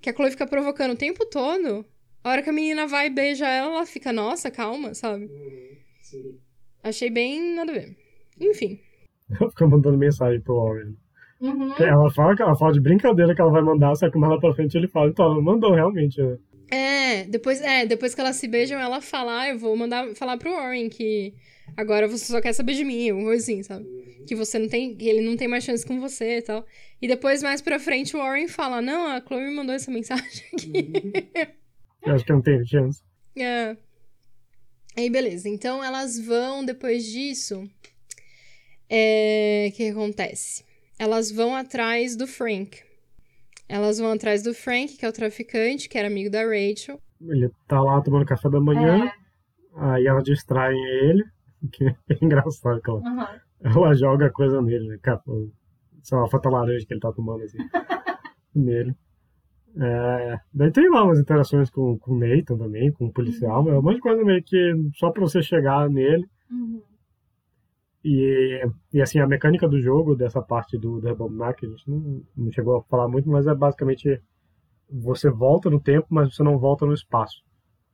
Que a Chloe fica provocando o tempo todo. A hora que a menina vai e beija ela, ela fica, nossa, calma, sabe? Sim. Achei bem nada a ver. Enfim. Ela fica mandando mensagem pro Warren. Uhum. Ela fala, ela fala de brincadeira que ela vai mandar, só que mais lá pra frente ele fala, então ela mandou realmente. né? É, depois, é, depois que elas se beijam, ela fala, ah, eu vou mandar falar pro Warren que agora você só quer saber de mim, alguma coisa assim, sabe? Que você não tem, ele não tem mais chance com você e tal. E depois, mais pra frente, o Warren fala, não, a Chloe me mandou essa mensagem aqui. Eu acho que não tem chance. É. Aí, beleza. Então, elas vão, depois disso... É... O que acontece? Elas vão atrás do Frank. Elas vão atrás do Frank, que é o traficante, que era amigo da Rachel. Ele tá lá tomando café da manhã, É. aí elas distraem ele, que é engraçado que ela, Uhum. ela joga coisa nele, né? Sei lá, fanta laranja que ele tá tomando assim, nele. É, daí tem lá umas interações com, com o Nathan também, com o policial, é um monte de coisa meio que só pra você chegar nele. Uhum. E, e assim, a mecânica do jogo, dessa parte do, do rebobinar, que a gente não, não chegou a falar muito, mas é basicamente você volta no tempo, mas você não volta no espaço.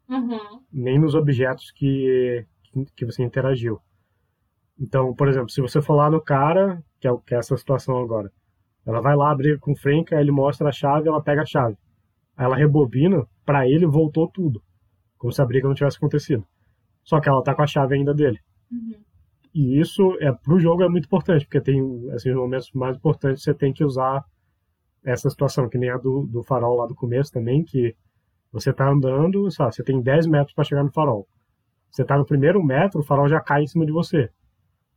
Uhum. nem nos objetos que, que você interagiu. Então, por exemplo, se você for lá no cara, que é, que é essa situação agora, ela vai lá abrir com o Frank, aí ele mostra a chave, ela pega a chave. Aí ela rebobina, pra ele voltou tudo, como se a briga não tivesse acontecido. Só que ela tá com a chave ainda dele. Uhum. E isso é pro jogo é muito importante, porque tem assim, os momentos mais importantes você tem que usar essa situação, que nem a do, do farol lá do começo também, que você tá andando, lá, você tem 10 metros para chegar no farol. Você tá no primeiro metro, o farol já cai em cima de você.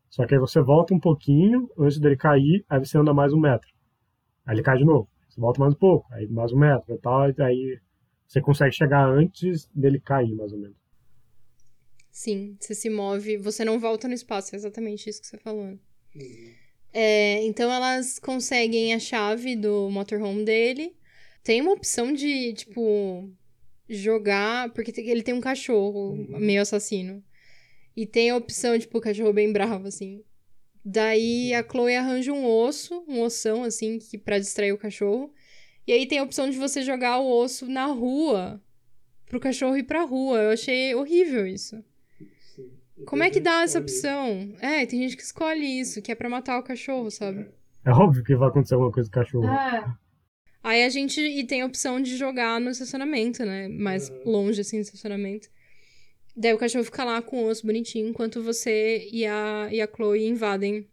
Só que aí você volta um pouquinho antes dele cair, aí você anda mais um metro. Aí ele cai de novo. Você volta mais um pouco, aí mais um metro e tal, aí você consegue chegar antes dele cair, mais ou menos. Sim, você se move, você não volta no espaço, é exatamente isso que você falou. né? É, então elas conseguem a chave do motorhome dele. Tem uma opção de, tipo, jogar. Porque ele tem um cachorro meio assassino. E tem a opção, tipo, o cachorro bem bravo, assim. Daí a Chloe arranja um osso, um ossão, assim, que, pra distrair o cachorro. E aí tem a opção de você jogar o osso na rua. Pro cachorro ir pra rua. Eu achei horrível isso. Como é que dá essa opção? É, tem gente que escolhe isso, que é pra matar o cachorro, sabe? É óbvio que vai acontecer alguma coisa com o cachorro. É. Aí a gente. E tem a opção de jogar no estacionamento, né? Mais longe, assim, do estacionamento. Daí o cachorro fica lá com o osso bonitinho, enquanto você e a, e a Chloe invadem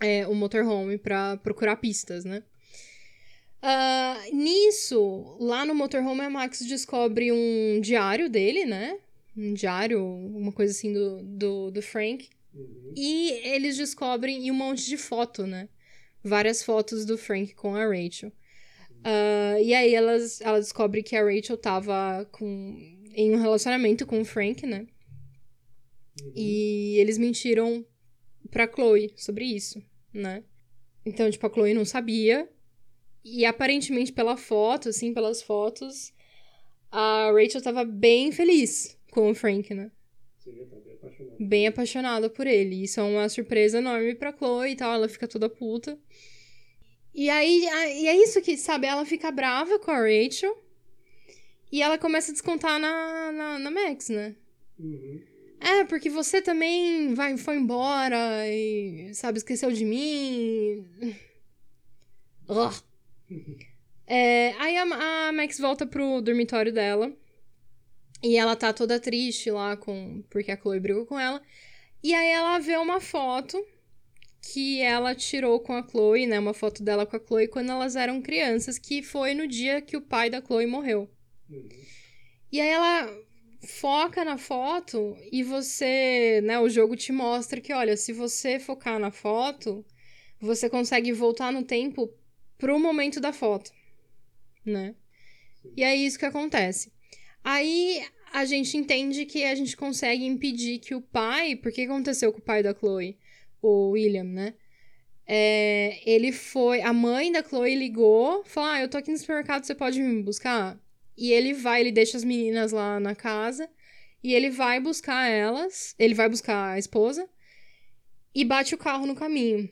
é, o motorhome pra procurar pistas, né? Ah, nisso, lá no motorhome, a Max descobre um diário dele, né? Um diário, uma coisa assim do, do, do Frank. E eles descobrem e um monte de foto, né? Várias fotos do Frank com a Rachel. Ah, e aí elas, ela descobre que a Rachel tava com, em um relacionamento com o Frank, né? E eles mentiram pra Chloe sobre isso, né? Então, tipo, a Chloe não sabia. E aparentemente, pela foto, assim, pelas fotos, a Rachel tava bem feliz com o Frank, né? Bem apaixonada por ele. Isso é uma surpresa enorme pra Chloe e tal. Ela fica toda puta. E aí, e é isso que, sabe? Ela fica brava com a Rachel. E ela começa a descontar na, na, na Max, né? É, porque você também vai, foi embora e, sabe, esqueceu de mim. É, aí a, a Max volta pro dormitório dela. E ela tá toda triste lá com porque a Chloe brigou com ela. E aí ela vê uma foto que ela tirou com a Chloe, né? Uma foto dela com a Chloe quando elas eram crianças, que foi no dia que o pai da Chloe morreu. E aí ela foca na foto e você, né, o jogo te mostra que, olha, se você focar na foto, você consegue voltar no tempo pro momento da foto, né? E é isso que acontece. Aí a gente entende que a gente consegue impedir que o pai, porque aconteceu com o pai da Chloe, o William, né? É, ele foi, a mãe da Chloe ligou, falou: "Ah, eu tô aqui no supermercado, você pode me buscar?" E ele vai, ele deixa as meninas lá na casa e ele vai buscar elas, ele vai buscar a esposa e bate o carro no caminho,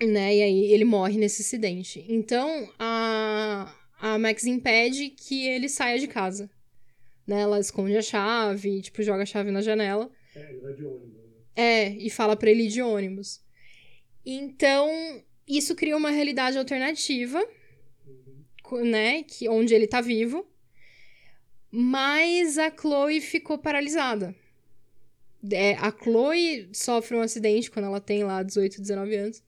né? E aí ele morre nesse acidente. Então a, a Max impede que ele saia de casa, né? Ela esconde a chave, tipo, joga a chave na janela. É, ele vai de ônibus. né? É, e fala pra ele ir de ônibus. Então, isso cria uma realidade alternativa, co- né? Que, onde ele tá vivo. Mas a Chloe ficou paralisada. É, a Chloe sofre um acidente quando ela tem lá 18, 19 anos.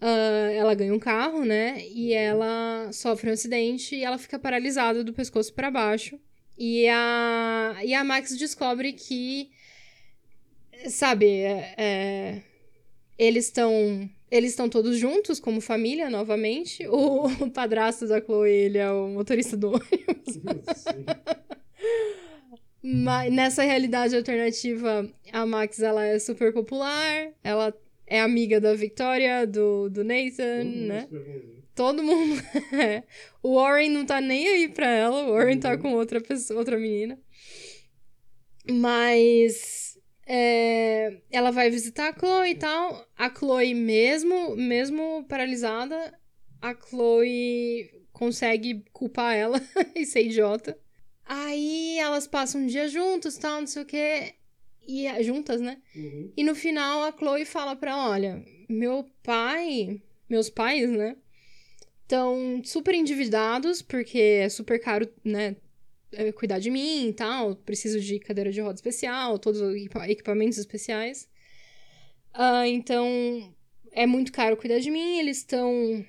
Ah, ela ganha um carro, né? E ela sofre um acidente e ela fica paralisada do pescoço pra baixo. E a, e a Max descobre que sabe, é, é, eles estão eles estão todos juntos como família novamente. O, o padrasto da Chloe, ele é o motorista do ônibus. Mas nessa realidade alternativa, a Max ela é super popular, ela é amiga da Victoria, do, do Nathan, né? Todo mundo. é. O Warren não tá nem aí pra ela. O Warren tá com outra pessoa, outra menina. Mas é, ela vai visitar a Chloe e tal. A Chloe, mesmo, mesmo paralisada, a Chloe consegue culpar ela e ser idiota. Aí elas passam um dia juntos, tal, não sei o quê. E, juntas, né? E no final a Chloe fala pra ela, olha, meu pai, meus pais, né? Estão super endividados, porque é super caro, né? é, Cuidar de mim e tal. Preciso de cadeira de roda especial, todos os equipa- equipamentos especiais. Ah, então, é muito caro cuidar de mim. Eles estão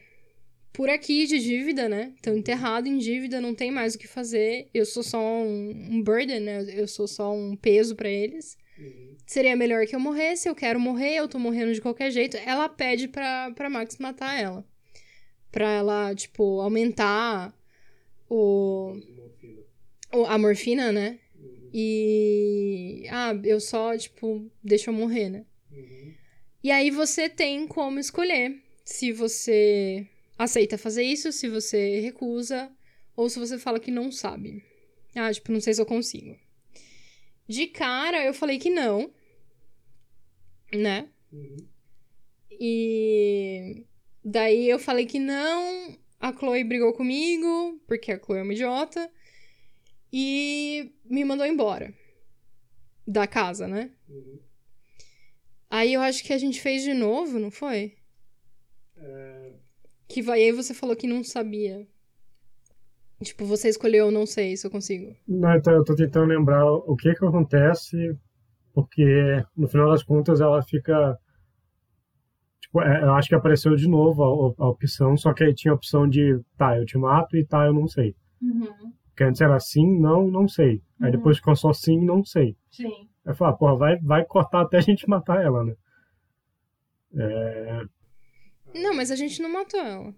por aqui de dívida, né? Estão enterrados em dívida, não tem mais o que fazer. Eu sou só um, um burden, né? Eu sou só um peso pra eles. Seria melhor que eu morresse, eu quero morrer, eu tô morrendo de qualquer jeito. Ela pede pra, pra Max matar ela. Pra ela, tipo, aumentar o, o- a morfina, né? E. Ah, eu só, tipo, deixa eu morrer, né? E aí você tem como escolher se você aceita fazer isso, se você recusa, ou se você fala que não sabe. Ah, tipo, não sei se eu consigo. De cara, eu falei que não. Né? E daí eu falei que não. A Chloe brigou comigo, porque a Chloe é uma idiota. E me mandou embora. Da casa, né? Aí eu acho que a gente fez de novo, não foi? Que vai, aí você falou que não sabia. Tipo, você escolheu, não sei se eu consigo. Não, então eu tô tentando lembrar o que que acontece, porque no final das contas ela fica. Tipo, é, eu acho que apareceu de novo a, a opção, só que aí tinha a opção de tá, eu te mato e tá, eu não sei. Uhum. Porque antes era sim, não, não sei. Aí Uhum. depois ficou só sim, não sei. Sim. Aí eu falei, ah, porra, vai, vai cortar até a gente matar ela, né? É, Não, mas a gente não matou ela.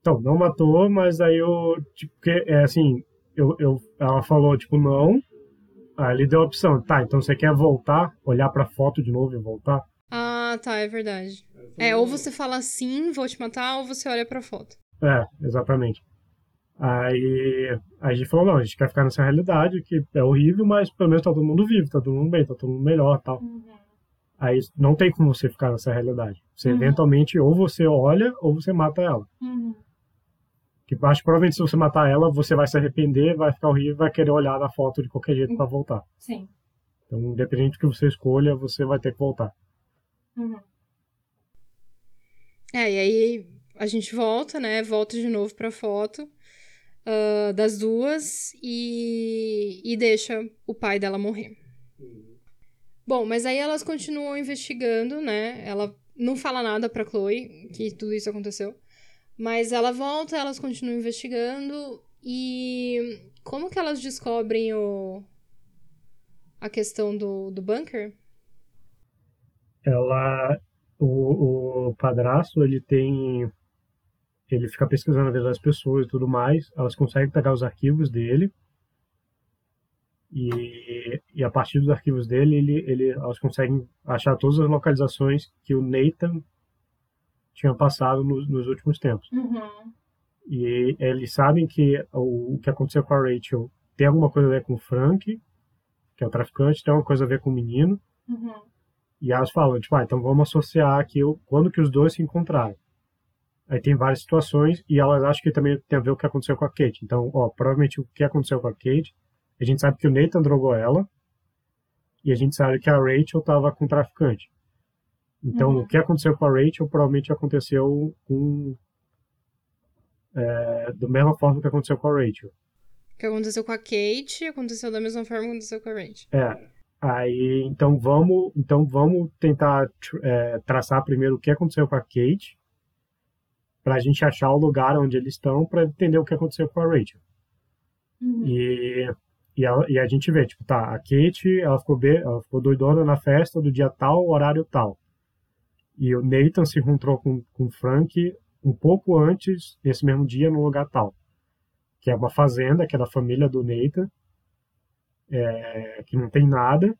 Então, não matou, mas aí eu, tipo, que, é assim, eu, eu, ela falou, tipo, não. Aí ele deu a opção, tá, então você quer voltar, olhar pra foto de novo e voltar? Ah, tá, é verdade. É, ou você fala sim, vou te matar, ou você olha pra foto. É, exatamente. Aí, aí a gente falou, não, a gente quer ficar nessa realidade, que é horrível, mas pelo menos tá todo mundo vivo, tá todo mundo bem, tá todo mundo melhor tal. Uhum. Aí não tem como você ficar nessa realidade. Você Uhum. eventualmente, ou você olha, ou você mata ela. Uhum. Que acho que provavelmente se você matar ela, você vai se arrepender, vai ficar horrível, vai querer olhar na foto de qualquer jeito pra voltar. Sim. Então, independente do que você escolha, você vai ter que voltar. Uhum. É, e aí a gente volta, né? Volta de novo pra foto ah, das duas e, e deixa o pai dela morrer. Bom, mas aí elas continuam investigando, né? Ela não fala nada pra Chloe que tudo isso aconteceu. Mas ela volta, elas continuam investigando e como que elas descobrem o a questão do, do bunker? Ela, o, o padrasto, ele tem, ele fica pesquisando a vida das pessoas e tudo mais. Elas conseguem pegar os arquivos dele e, e a partir dos arquivos dele, ele, ele, elas conseguem achar todas as localizações que o Nathan tinha passado nos, nos últimos tempos. Uhum. E eles sabem que o, o que aconteceu com a Rachel tem alguma coisa a ver com o Frank, que é o traficante, tem alguma coisa a ver com o menino. Uhum. E elas falam, tipo, ah, então vamos associar aqui o, quando que os dois se encontraram. Aí tem várias situações e elas acham que também tem a ver o que aconteceu com a Kate. Então, ó, provavelmente o que aconteceu com a Kate, a gente sabe que o Nathan drogou ela e a gente sabe que a Rachel estava com o traficante. Então, Uhum. o que aconteceu com a Rachel provavelmente aconteceu com é, da mesma forma que aconteceu com a Rachel. O que aconteceu com a Kate aconteceu da mesma forma que aconteceu com a Rachel. É. Aí, então vamos, então vamos tentar é, traçar primeiro o que aconteceu com a Kate, para a gente achar o lugar onde eles estão, para entender o que aconteceu com a Rachel. Uhum. E, e, a, e a gente vê, tipo, tá, a Kate, ela ficou, be, ela ficou doidona na festa do dia tal, horário tal. E o Nathan se encontrou com, com o Frank um pouco antes, nesse mesmo dia, no lugar tal. Que é uma fazenda, que é da família do Nathan, é, que não tem nada,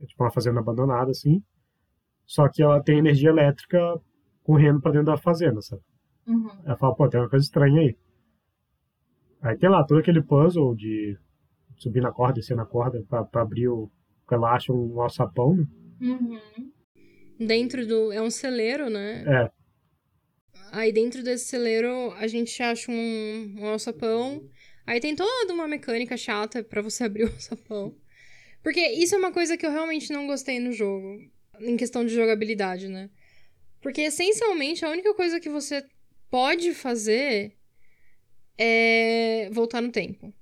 é tipo uma fazenda abandonada, assim. Só que ela tem energia elétrica correndo para dentro da fazenda, sabe? Uhum. Ela fala, pô, tem uma coisa estranha aí. Aí tem lá todo aquele puzzle de subir na corda, descer na corda, pra, pra abrir o. que ela acha um alçapão, né? Uhum. Dentro do. É um celeiro, né? É, Aí dentro desse celeiro a gente acha um, um alçapão. Aí tem toda uma mecânica chata pra você abrir o alçapão. Porque isso é uma coisa que eu realmente não gostei no jogo. Em questão de jogabilidade, né? Porque essencialmente a única coisa que você pode fazer é voltar no tempo.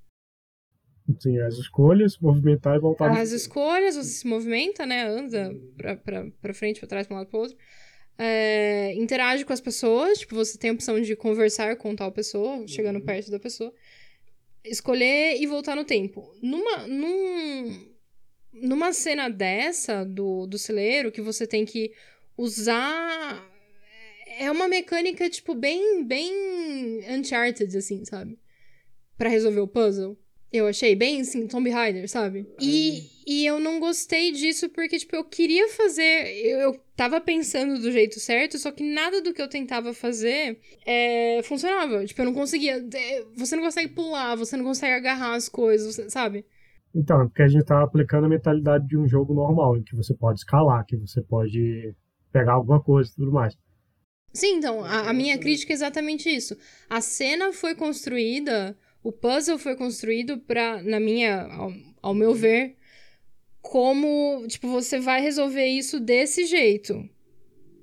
assim, as escolhas, movimentar e voltar. no- As escolhas, você se movimenta, né? Anda pra, pra, pra frente, pra trás, pra um lado, pro outro. É, interage com as pessoas, tipo, você tem a opção de conversar com tal pessoa, chegando perto da pessoa. Escolher e voltar no tempo. Numa, num, numa cena dessa, do, do celeiro, que você tem que usar... É uma mecânica, tipo, bem, bem Uncharted, assim, sabe? Pra resolver o puzzle. Eu achei bem, assim, Tomb Raider, sabe? E, e eu não gostei disso porque, tipo, eu queria fazer... Eu, eu tava pensando do jeito certo, só que nada do que eu tentava fazer é, funcionava. Tipo, eu não conseguia... é, Você não consegue pular, você não consegue agarrar as coisas, você- sabe? Então, é porque a gente tá aplicando a mentalidade de um jogo normal, em que você pode escalar, que você pode pegar alguma coisa e tudo mais. Sim, então, a, a minha crítica é exatamente isso. A cena foi construída, o puzzle foi construído pra, na minha, ao, ao meu ver, como, tipo, você vai resolver isso desse jeito.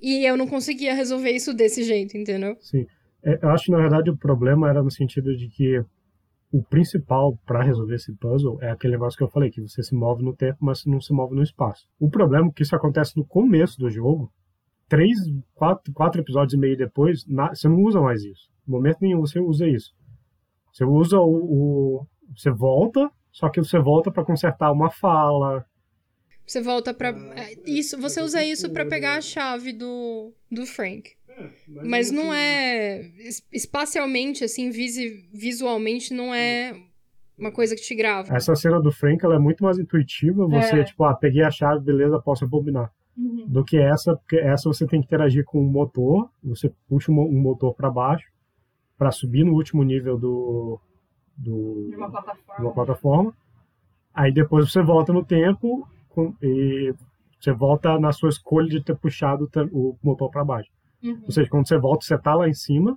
E eu não conseguia resolver isso desse jeito, entendeu? Sim. É, Eu acho que, na verdade, o problema era no sentido de que o principal para resolver esse puzzle é aquele negócio que eu falei, que você se move no tempo, mas não se move no espaço. O problema é que isso acontece no começo do jogo, três, quatro, quatro episódios e meio depois, na- você não usa mais isso. Em momento nenhum você usa isso. Você usa o. o- você volta, só que você volta para consertar uma fala. Você volta pra. é, Isso, você usa isso pra pegar a chave do, do Frank. Mas não é. es- Espacialmente, assim, visi- visualmente, não é uma coisa que te grava. Essa cena do Frank ela é muito mais intuitiva. Você, É. tipo, ah, peguei a chave, beleza, posso rebobinar. Uhum. do que essa, porque essa você tem que interagir com o motor, você puxa um motor para baixo para subir no último nível do, do De uma de plataforma. uma plataforma. Aí depois você volta no tempo com- e você volta na sua escolha de ter puxado o motor para baixo. Uhum. Ou seja, quando você volta, você tá lá em cima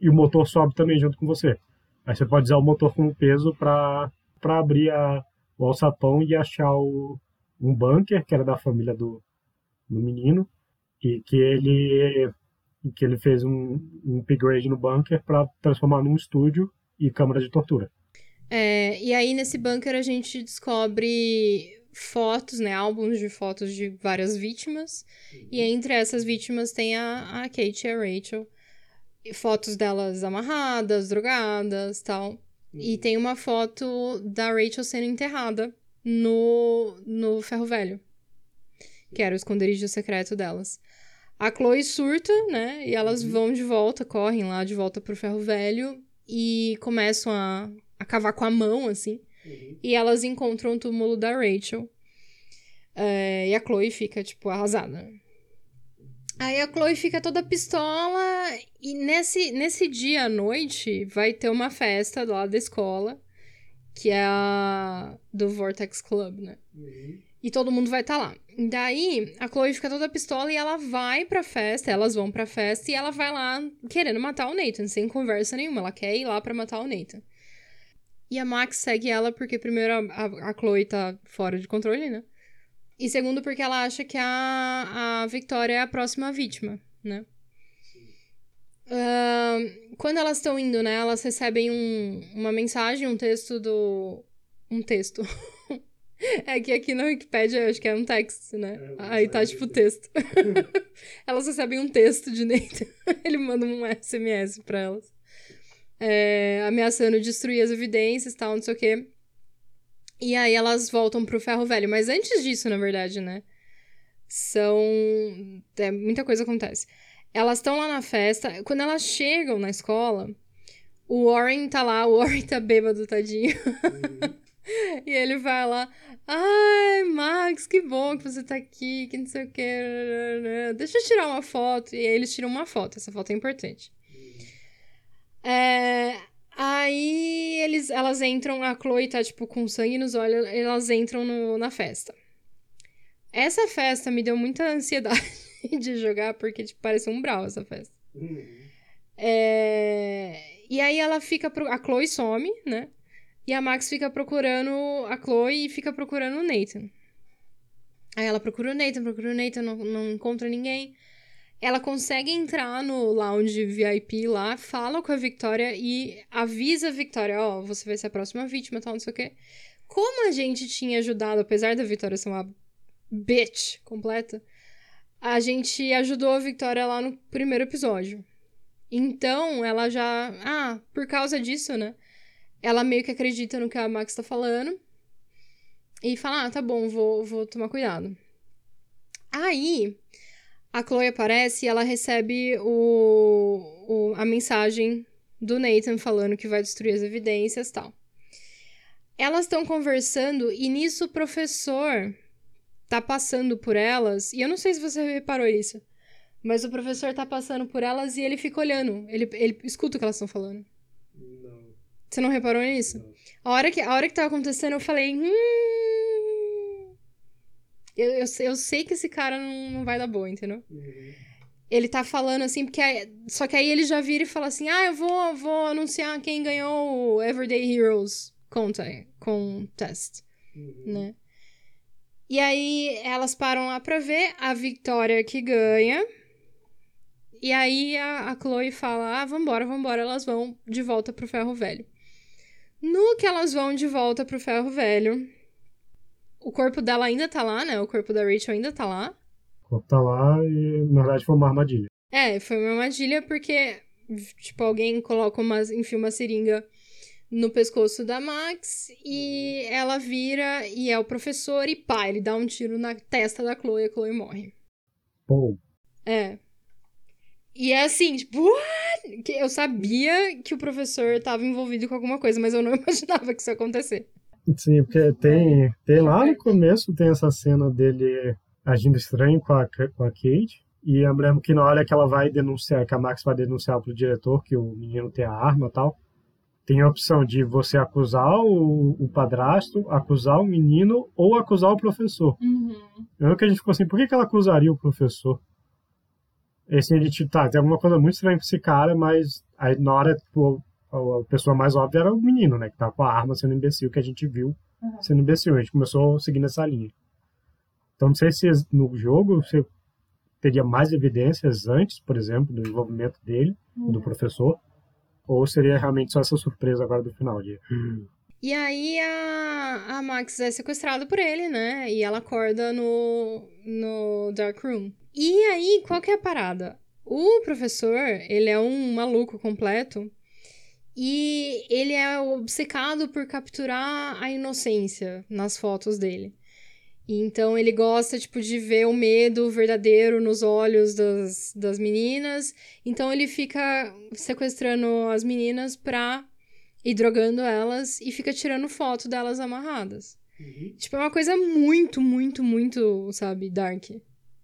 e o motor sobe também junto com você. Aí você pode usar o motor como peso para abrir a, o alçapão e achar o, um bunker, que era da família do, do menino, e que ele, que ele fez um, um upgrade no bunker para transformar num estúdio e câmara de tortura. É, e aí, nesse bunker, a gente descobre fotos, né? Álbuns de fotos de várias vítimas. E entre essas vítimas tem a, a Kate e a Rachel. E fotos delas amarradas, drogadas tal. E tem uma foto da Rachel sendo enterrada no, no ferro velho. Que era o esconderijo secreto delas. A Chloe surta, né? E elas vão de volta, correm lá de volta pro ferro velho e começam a, a cavar com a mão, assim. E elas encontram o túmulo da Rachel. É, e a Chloe fica, tipo, arrasada. Aí a Chloe fica toda pistola. E nesse, nesse dia à noite vai ter uma festa lá da escola. Que é a do Vortex Club, né? E todo mundo vai estar lá. Daí, a Chloe fica toda pistola e ela vai pra festa, elas vão pra festa e ela vai lá querendo matar o Nathan, sem conversa nenhuma. Ela quer ir lá pra matar o Nathan. E a Max segue ela porque, primeiro, a, a, Chloe tá fora de controle, né? E segundo, porque ela acha que a, a Victoria é a próxima vítima, né? Ahn, quando elas estão indo, né? Elas recebem um, uma mensagem, um texto do. Um texto. é que aqui na Wikipedia eu acho que é um texto, né? É, Aí tá mensagem tipo texto. elas recebem um texto de Nathan. Ele manda um SMS pra elas. É, ameaçando destruir as evidências e tal, não sei o quê. E aí elas voltam pro ferro velho. Mas antes disso, na verdade, né? São. É, muita coisa acontece. Elas estão lá na festa. Quando elas chegam na escola, o Warren tá lá, o Warren tá bêbado, tadinho. e ele vai lá. Ai, Max, que bom que você tá aqui, que não sei o que. Deixa eu tirar uma foto. E aí eles tiram uma foto. Essa foto é importante. É, aí eles, elas entram, a Chloe tá, tipo, com sangue nos olhos, elas entram no- na festa. Essa festa me deu muita ansiedade de jogar, porque, tipo, parece um brau essa festa. É, E aí ela fica. Pro... A Chloe some, né? E a Max fica procurando a Chloe e fica procurando o Nathan. Aí ela procura o Nathan, procura o Nathan, não, não encontra ninguém. Ela consegue entrar no lounge VIP lá, fala com a Victoria e avisa a Victoria: Ó, você vai ser a próxima vítima, tal, não sei o quê. Como a gente tinha ajudado, apesar da Victoria ser uma bitch completa, a gente ajudou a Victoria lá no primeiro episódio. Então, ela já. Ah, por causa disso, né? Ela meio que acredita no que a Max tá falando. E fala: Ah, tá bom, vou, vou tomar cuidado. Aí, a Chloe aparece e ela recebe o, o- a mensagem do Nathan falando que vai destruir as evidências tal. Elas estão conversando e nisso o professor tá passando por elas. E eu não sei se você reparou isso. Mas o professor tá passando por elas e ele fica olhando. Ele, ele escuta o que elas estão falando. Não. Você não reparou nisso? A hora que, a hora que tava acontecendo, eu falei. Hum... Eu, eu, sei- eu sei que esse cara não, não vai dar boa, entendeu? Ele tá falando assim, porque. aí- só que aí ele já vira e fala assim: ah, eu vou, vou anunciar quem ganhou o Everyday Heroes Contest. contest né? E aí elas param lá pra ver a Victoria que ganha. E aí a, a Chloe fala: ah, vambora, vambora. Elas vão de volta pro ferro velho. No que elas vão de volta pro ferro velho, o corpo dela ainda tá lá, né? O corpo da Rachel ainda tá lá. O corpo tá lá e, na verdade, foi uma armadilha. É, foi uma armadilha porque, tipo, alguém coloca uma, enfia uma seringa no pescoço da Max e ela vira e é o professor e pá, ele dá um tiro na testa da Chloe e a Chloe morre. Pô, É. E é assim, tipo, what? Que eu sabia que o professor tava envolvido com alguma coisa, mas eu não imaginava que isso ia acontecer. sim, porque tem, tem lá no começo, tem essa cena dele agindo estranho com a, com a Kate. E eu me lembro que na hora que ela vai denunciar, que a Max vai denunciar pro diretor que o menino tem a arma e tal, tem a opção de você acusar o, o padrasto, acusar o menino ou acusar o professor. Uhum. Eu lembro que a gente ficou assim, por que, que ela acusaria o professor? E assim, a gente, tá, tem alguma coisa muito estranha com esse cara, mas aí na hora, tipo, a, pessoa mais óbvia era o menino, né, que tava com a arma sendo imbecil, que a gente viu Uhum. sendo imbecil. A gente começou seguindo essa linha. Então não sei se no jogo você teria mais evidências antes, por exemplo, do envolvimento dele, do professor, ou seria realmente só essa surpresa agora do final de E aí a, a Max é sequestrada por ele, né? E ela acorda no, no Dark Room. E aí, qual que é a parada? O professor, ele é um maluco completo. E ele é obcecado por capturar a inocência nas fotos dele. Então ele gosta, tipo, de ver o medo verdadeiro nos olhos das, das meninas. Então ele fica sequestrando as meninas pra ir drogando elas e fica tirando foto delas amarradas. Tipo, é uma coisa muito, muito, muito, sabe, dark. É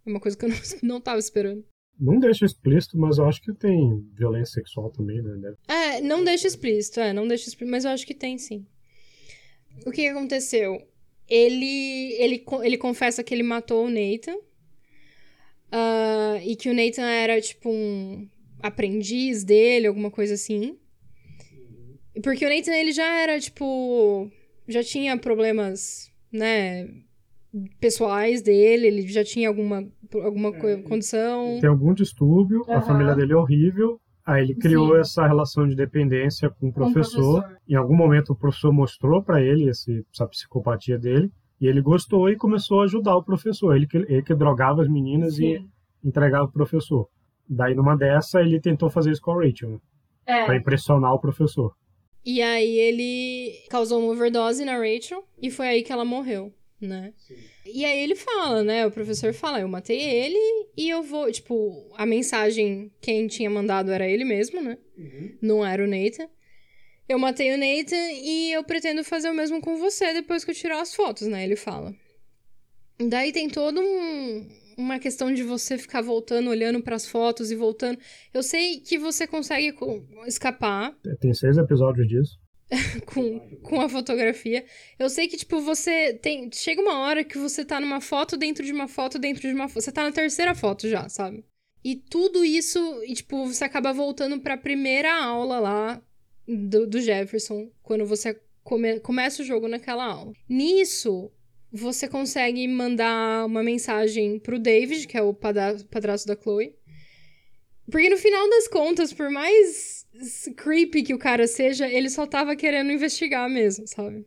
uma coisa que eu não, não tava esperando. Não deixa explícito, mas eu acho que tem violência sexual também, né? É, não deixa explícito, é, não deixa explícito, mas eu acho que tem sim. O que que aconteceu? Ele, ele, ele confessa que ele matou o Nathan. ah, e que o Nathan era, tipo, um aprendiz dele, alguma coisa assim. Porque o Nathan, ele já era, tipo... Já tinha problemas, né? Pessoais dele, ele já tinha alguma, alguma co- condição. Tem algum distúrbio, a Aham. família dele é horrível, aí ele criou Sim. essa relação de dependência com o Com o professor. professor. Em algum momento o professor mostrou pra ele esse, essa psicopatia dele, e ele gostou e começou a ajudar o professor. Ele que, ele que drogava as meninas e Sim. entregava pro professor. Daí numa dessa ele tentou fazer isso com a Rachel, né? pra É. impressionar o professor. E aí ele causou uma overdose na Rachel e foi aí que ela morreu, né? E aí ele fala, né? O professor fala, eu matei ele e eu vou, tipo, a mensagem quem tinha mandado era ele mesmo, né? Não era o Nathan. Eu matei o Nathan e eu pretendo fazer o mesmo com você depois que eu tirar as fotos, né? Ele fala. Daí tem todo um, uma questão de você ficar voltando, olhando pras fotos e voltando. Eu sei que você consegue co- escapar Tem seis episódios disso. com, com a fotografia. Eu sei que, tipo, você tem. Chega uma hora que você tá numa foto dentro de uma foto dentro de uma foto. Você tá na terceira foto já, sabe? E tudo isso, e, tipo, você acaba voltando pra primeira aula lá do, do Jefferson, quando você come- começa o jogo naquela aula. Nisso, você consegue mandar uma mensagem pro David, que é o padrasto da Chloe. Porque no final das contas, por mais creepy que o cara seja, ele só tava querendo investigar mesmo, sabe?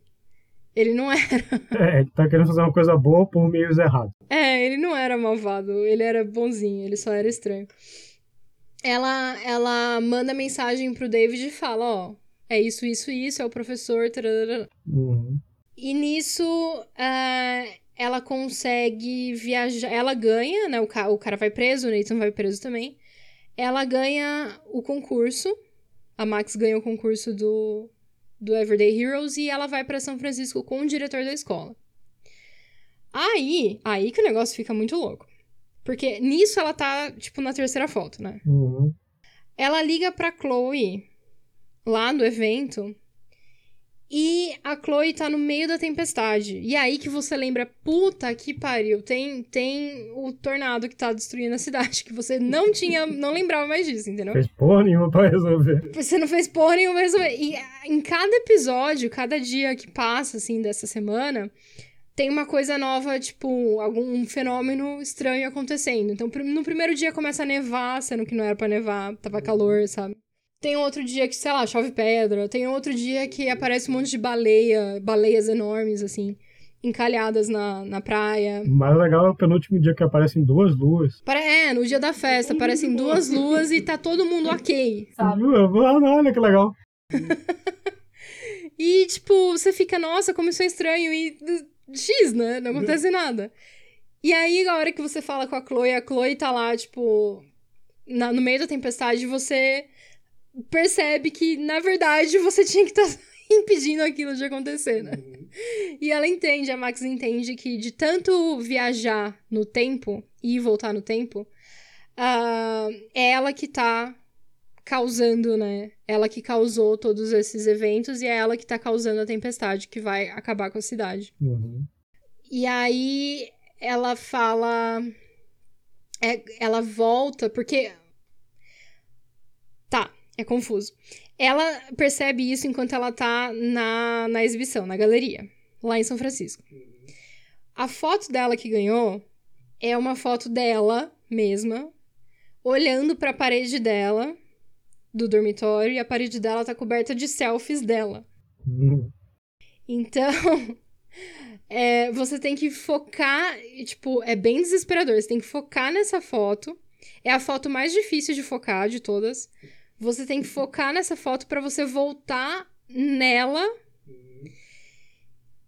Ele não era. É, ele tá querendo fazer uma coisa boa por meios errados. É, ele não era malvado, ele era bonzinho, ele só era estranho. Ela, ela manda mensagem pro David e fala: Ó, é isso, isso, isso, é o professor. tararara. Uhum. E nisso, ah, ela consegue viajar. Ela ganha, né? O, ca o cara vai preso, o Nathan vai preso também. Ela ganha o concurso. A Max ganha o concurso do, do Everyday Heroes e ela vai pra São Francisco com o diretor da escola. Aí, aí que o negócio fica muito louco. Porque nisso ela tá, tipo, na terceira foto, né? Uhum. Ela liga pra Chloe lá no evento e a Chloe tá no meio da tempestade. E é aí que você lembra, puta que pariu, tem, tem o tornado que tá destruindo a cidade, que você não tinha, não lembrava mais disso, entendeu? Fez porra nenhuma pra resolver. Você não fez porra nenhuma pra resolver. E ah, em cada episódio, cada dia que passa, assim, dessa semana, tem uma coisa nova, tipo, algum fenômeno estranho acontecendo. Então, no primeiro dia começa a nevar, sendo que não era pra nevar, tava calor, sabe? Tem outro dia que, sei lá, chove pedra. Tem outro dia que aparece um monte de baleia, baleias enormes, assim, encalhadas na, na praia. O mais legal é o penúltimo dia que aparecem duas luas. É, no dia da festa, aparecem duas luas e tá todo mundo ok. Sabe? Olha que legal. E, tipo, você fica, nossa, como isso é estranho. E X, né? Não acontece nada. E aí, a hora que você fala com a Chloe, a Chloe tá lá, tipo, na- no meio da tempestade, você percebe que, na verdade, você tinha que estar impedindo aquilo de acontecer, né? E ela entende, a Max entende que de tanto viajar no tempo e voltar no tempo, ah, é ela que tá causando, né? Ela que causou todos esses eventos e é ela que tá causando a tempestade que vai acabar com a cidade. Uhum. E aí ela fala. é- ela volta, porque. É confuso. Ela percebe isso enquanto ela tá na, na exibição, na galeria, lá em São Francisco. A foto dela que ganhou é uma foto dela mesma, olhando pra parede dela, do dormitório, e a parede dela tá coberta de selfies dela. Então, é, você tem que focar, tipo, é bem desesperador. Você tem que focar nessa foto. É a foto mais difícil de focar de todas. Você tem que focar nessa foto pra você voltar nela.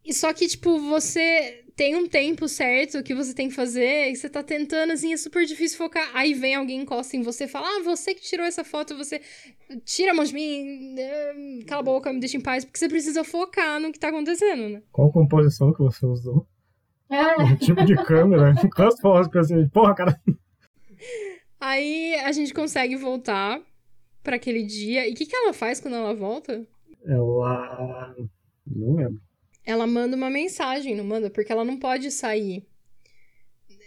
E só que, tipo, você tem um tempo certo que você tem que fazer e você tá tentando, assim, é super difícil focar. Aí vem alguém, encosta em você e fala: Ah, você que tirou essa foto, você tira a mão de mim, eh, cala a boca, me deixa em paz, porque você precisa focar no que tá acontecendo, né? Qual composição que você usou? Ah, Um tipo de câmera? Quantas fotos que assim, porra, cara. Aí a gente consegue voltar pra aquele dia. E o que, que ela faz quando ela volta? Ela. Não lembro. Ela manda uma mensagem, não manda? Porque ela não pode sair.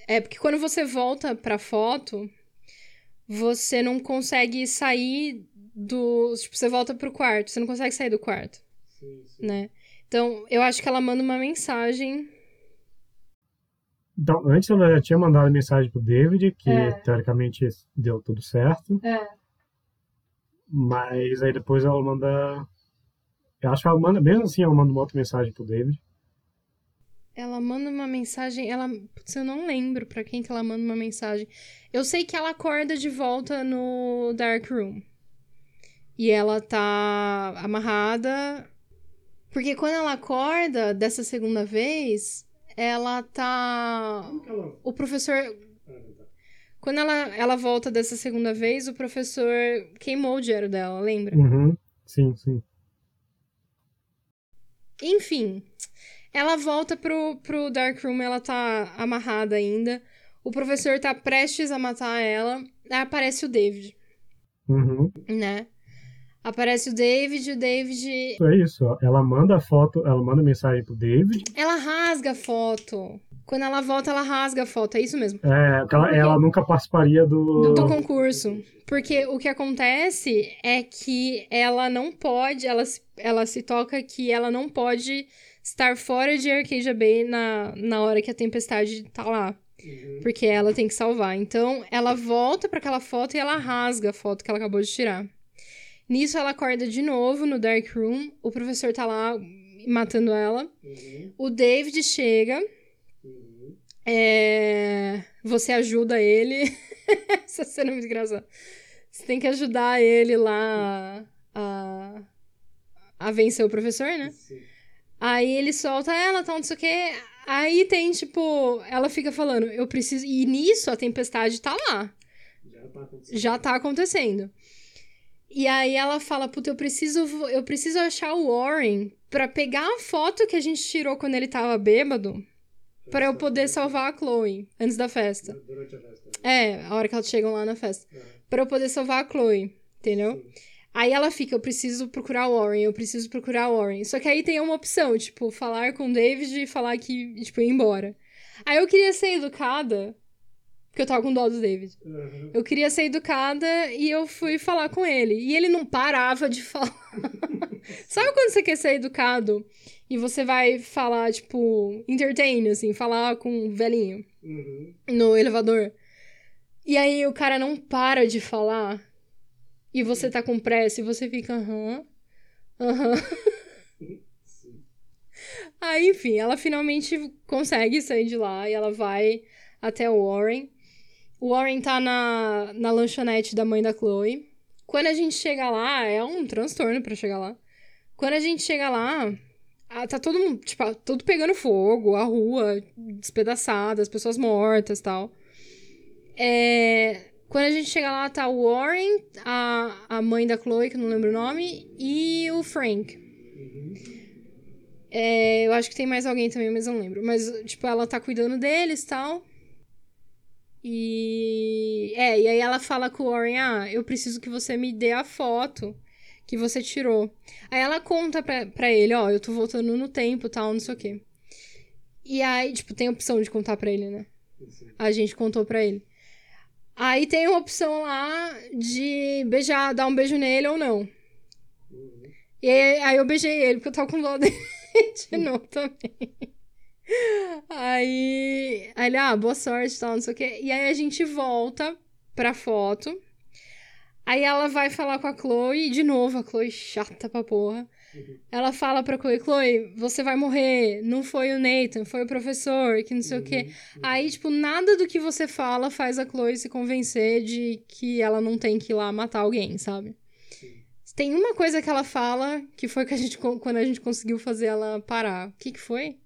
É porque quando você volta pra foto, você não consegue sair do. Tipo, você volta pro quarto, você não consegue sair do quarto, né? Então, eu acho que ela manda uma mensagem. Então, antes ela já tinha mandado mensagem pro David, que É. teoricamente deu tudo certo. é. Mas aí depois ela manda. Eu acho que ela manda, mesmo assim, ela manda uma outra mensagem pro David. Ela manda uma mensagem. Ela. Putz, eu não lembro pra quem que ela manda uma mensagem. Eu sei que ela acorda de volta no Dark Room. E ela tá amarrada. Porque quando ela acorda dessa segunda vez, ela tá. O professor. Quando ela, ela volta dessa segunda vez, o professor queimou o dinheiro dela, lembra? Uhum. Sim, sim. Enfim, ela volta pro, pro Dark Room, ela tá amarrada ainda. O professor tá prestes a matar ela. Aí aparece o David, Uhum. né? Aparece o David, o David. É isso. Ela manda a foto, ela manda mensagem pro David. Ela rasga a foto. Quando ela volta, ela rasga a foto. É isso mesmo. É, ela, ela nunca participaria do. Do, do concurso. Porque o que acontece é que ela não pode. Ela, se- ela se toca que ela não pode estar fora de Arcadia Bay na, na hora que a tempestade tá lá. Porque ela tem que salvar. Então, ela volta pra aquela foto e ela rasga a foto que ela acabou de tirar. Nisso, ela acorda de novo no Dark Room. O professor tá lá matando ela. O David chega. É, Você ajuda ele. Essa cena é muito engraçada. Você tem que ajudar ele lá a, a vencer o professor, né? Aí ele solta ela, tal, não sei o quê. Aí tem, tipo, ela fica falando, eu preciso. E nisso a tempestade tá lá. Já tá acontecendo. E aí ela fala, puta, eu preciso, eu preciso achar o Warren pra pegar a foto que a gente tirou quando ele tava bêbado. Pra eu poder salvar a Chloe antes da festa. Durante a festa. É, a hora que elas chegam lá na festa. Pra eu poder salvar a Chloe, entendeu? Aí ela fica, eu preciso procurar o Warren, eu preciso procurar o Warren. Só que aí tem uma opção, tipo, falar com o David e falar que, tipo, ir embora. Aí eu queria ser educada, porque eu tava com dó do David. Eu queria ser educada e eu fui falar com ele. E ele não parava de falar. Sabe quando você quer ser educado e você vai falar, tipo, entertain, assim, falar com um velhinho no elevador? E aí o cara não para de falar. E você tá com pressa e você fica, aham, aham. Aí, enfim, ela finalmente consegue sair de lá e ela vai até o Warren. O Warren tá na, na lanchonete da mãe da Chloe. Quando a gente chega lá, é um transtorno pra chegar lá. Quando a gente chega lá, tá todo mundo, tipo, tudo pegando fogo, a rua despedaçada, as pessoas mortas tal. É, quando a gente chega lá, tá o Warren, a, a mãe da Chloe, que eu não lembro o nome, e o Frank. É, eu acho que tem mais alguém também, mas eu não lembro. Mas, tipo, ela tá cuidando deles tal. E. É, e aí ela fala com o Warren: Ah, eu preciso que você me dê a foto que você tirou. Aí ela conta pra, pra ele: Ó, eu tô voltando no tempo tal, não sei o quê. E aí, tipo, tem a opção de contar pra ele, né? A gente contou pra ele. Aí tem uma opção lá de beijar, dar um beijo nele ou não. E aí, aí eu beijei ele, porque eu tava com dó dele de novo também. Aí, aí ele, ah, boa sorte e tal, não sei o quê. E aí a gente volta pra foto. Aí ela vai falar com a Chloe, de novo, a Chloe chata pra porra. Ela fala pra Chloe, Chloe, você vai morrer. Não foi o Nathan, foi o professor, que não sei o quê. Aí, tipo, nada do que você fala faz a Chloe se convencer de que ela não tem que ir lá matar alguém, sabe? Tem uma coisa que ela fala que foi que a gente, quando a gente conseguiu fazer ela parar. O que que foi?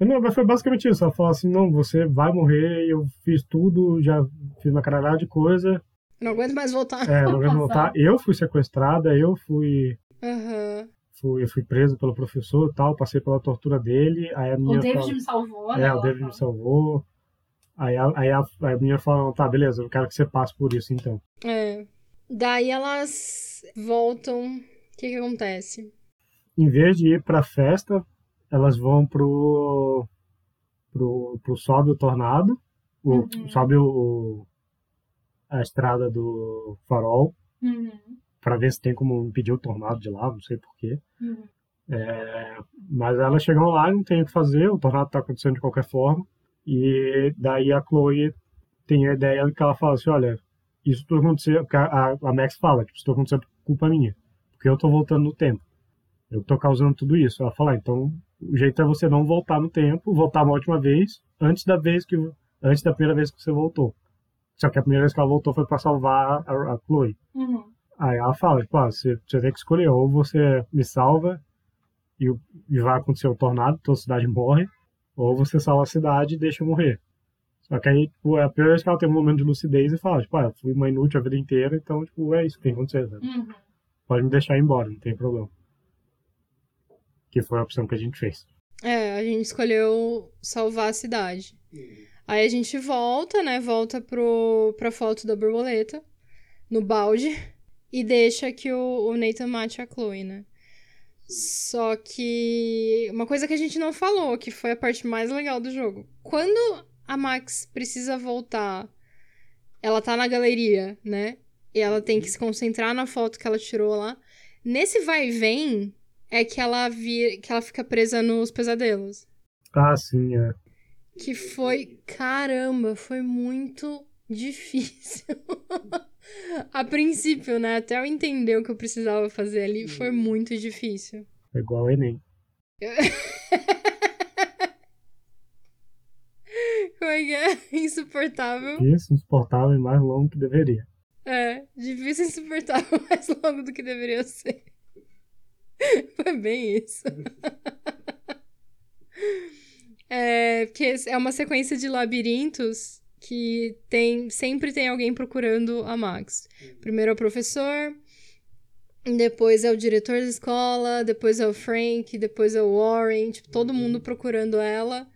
Não, mas foi basicamente isso. Ela falou assim: não, você vai morrer, eu fiz tudo, já fiz uma caralhada de coisa. Não aguento mais voltar. É, não aguento voltar. Eu fui sequestrada, eu fui. Aham. fui eu fui preso pelo professor e tal, passei pela tortura dele. Aí a O minha David fala, me salvou, né? É, o David me salvou. Aí a, aí a, aí a minha fala: tá, beleza, eu quero que você passe por isso então. É. Daí elas voltam. O que que acontece? Em vez de ir pra festa, elas vão pro. pro, pro sobe o tornado, o, Uhum. sobe o, a estrada do farol, Uhum, pra ver se tem como impedir o tornado de lá, não sei porquê. uhum. É, mas elas chegam lá e não tem o que fazer, o tornado tá acontecendo de qualquer forma. E daí a Chloe tem a ideia que ela fala assim, olha, isso tudo aconteceu, porque a, a Max fala, tipo, isso tudo aconteceu por culpa minha, porque eu tô voltando no tempo. Eu tô causando tudo isso. Ela fala, ah, então o jeito é você não voltar no tempo, voltar uma última vez, antes da vez que antes da primeira vez que você voltou. Só que a primeira vez que ela voltou foi pra salvar a, a Chloe. Uhum. Aí ela fala, tipo, ah, você, você tem que escolher, ou você me salva e, e vai acontecer o tornado, toda a cidade morre, ou você salva a cidade e deixa eu morrer. Só que aí, tipo, é a primeira vez que ela tem um momento de lucidez e fala, tipo, ah, eu fui uma inútil a vida inteira, então, tipo, é isso que tem que acontecer, sabe? Uhum. Pode me deixar ir embora, não tem problema. Que foi a opção que a gente fez. É, a gente escolheu salvar a cidade. Aí a gente volta, né? Volta pro, pra foto da borboleta, no balde, e deixa que o, o Nathan mate a Chloe, né? Só que uma coisa que a gente não falou, que foi a parte mais legal do jogo. Quando a Max precisa voltar, ela tá na galeria, né? E ela tem que se concentrar na foto que ela tirou lá. Nesse vai e vem é que ela vira, que ela fica presa nos pesadelos. Ah, sim, é. Que foi, caramba, foi muito difícil. A princípio, né? Até eu entender o que eu precisava fazer ali, foi muito difícil. É igual o Enem. Como é que é? Insuportável. Isso, insuportável e mais longo que deveria. É, difícil e insuportável, mais longo do que deveria ser. Foi bem isso. É, porque é uma sequência de labirintos que tem sempre tem alguém procurando a Max. Primeiro é o professor, depois é o diretor da escola, depois é o Frank, depois é o Warren, tipo, todo mundo procurando ela.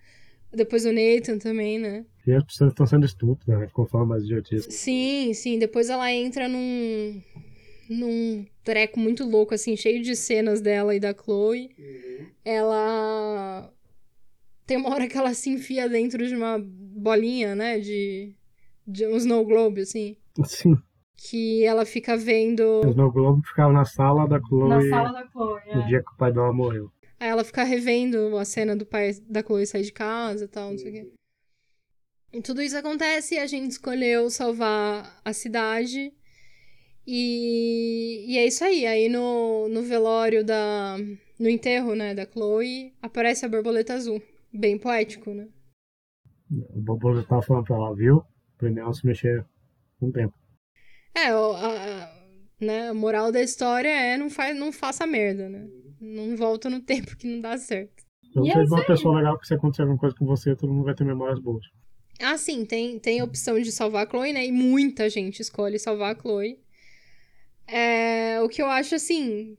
Depois o Nathan também, né? E as pessoas estão sendo estúpidas, né? Ficam falando mais idiotice. Sim, sim. Depois ela entra num. num treco muito louco, assim, cheio de cenas dela e da Chloe. Ela. Tem uma hora que ela se enfia dentro de uma bolinha, né? De. de um snow globe, assim. Sim. Que ela fica vendo. O Snow Globe ficava na sala da Chloe Na sala da Chloe, no é. dia que o pai dela morreu. Aí ela fica revendo a cena do pai da Chloe sair de casa e tal, não sei o quê. E tudo isso acontece e a gente escolheu salvar a cidade. E, e é isso aí. Aí no, no velório da. No enterro, né, da Chloe, aparece a borboleta azul. Bem poético, né? O Bobo tava falando pra ela, viu? Aprendeu a se mexer com o tempo. É, o- a, a- né, a moral da história é não, faz, não faça merda, né? Não volta no tempo que não dá certo. Eu E é uma aí. pessoa legal que se acontecer alguma coisa com você, todo mundo vai ter memórias boas. Ah, sim, tem, tem a opção de salvar a Chloe, né? E muita gente escolhe salvar a Chloe. É, o que eu acho, assim.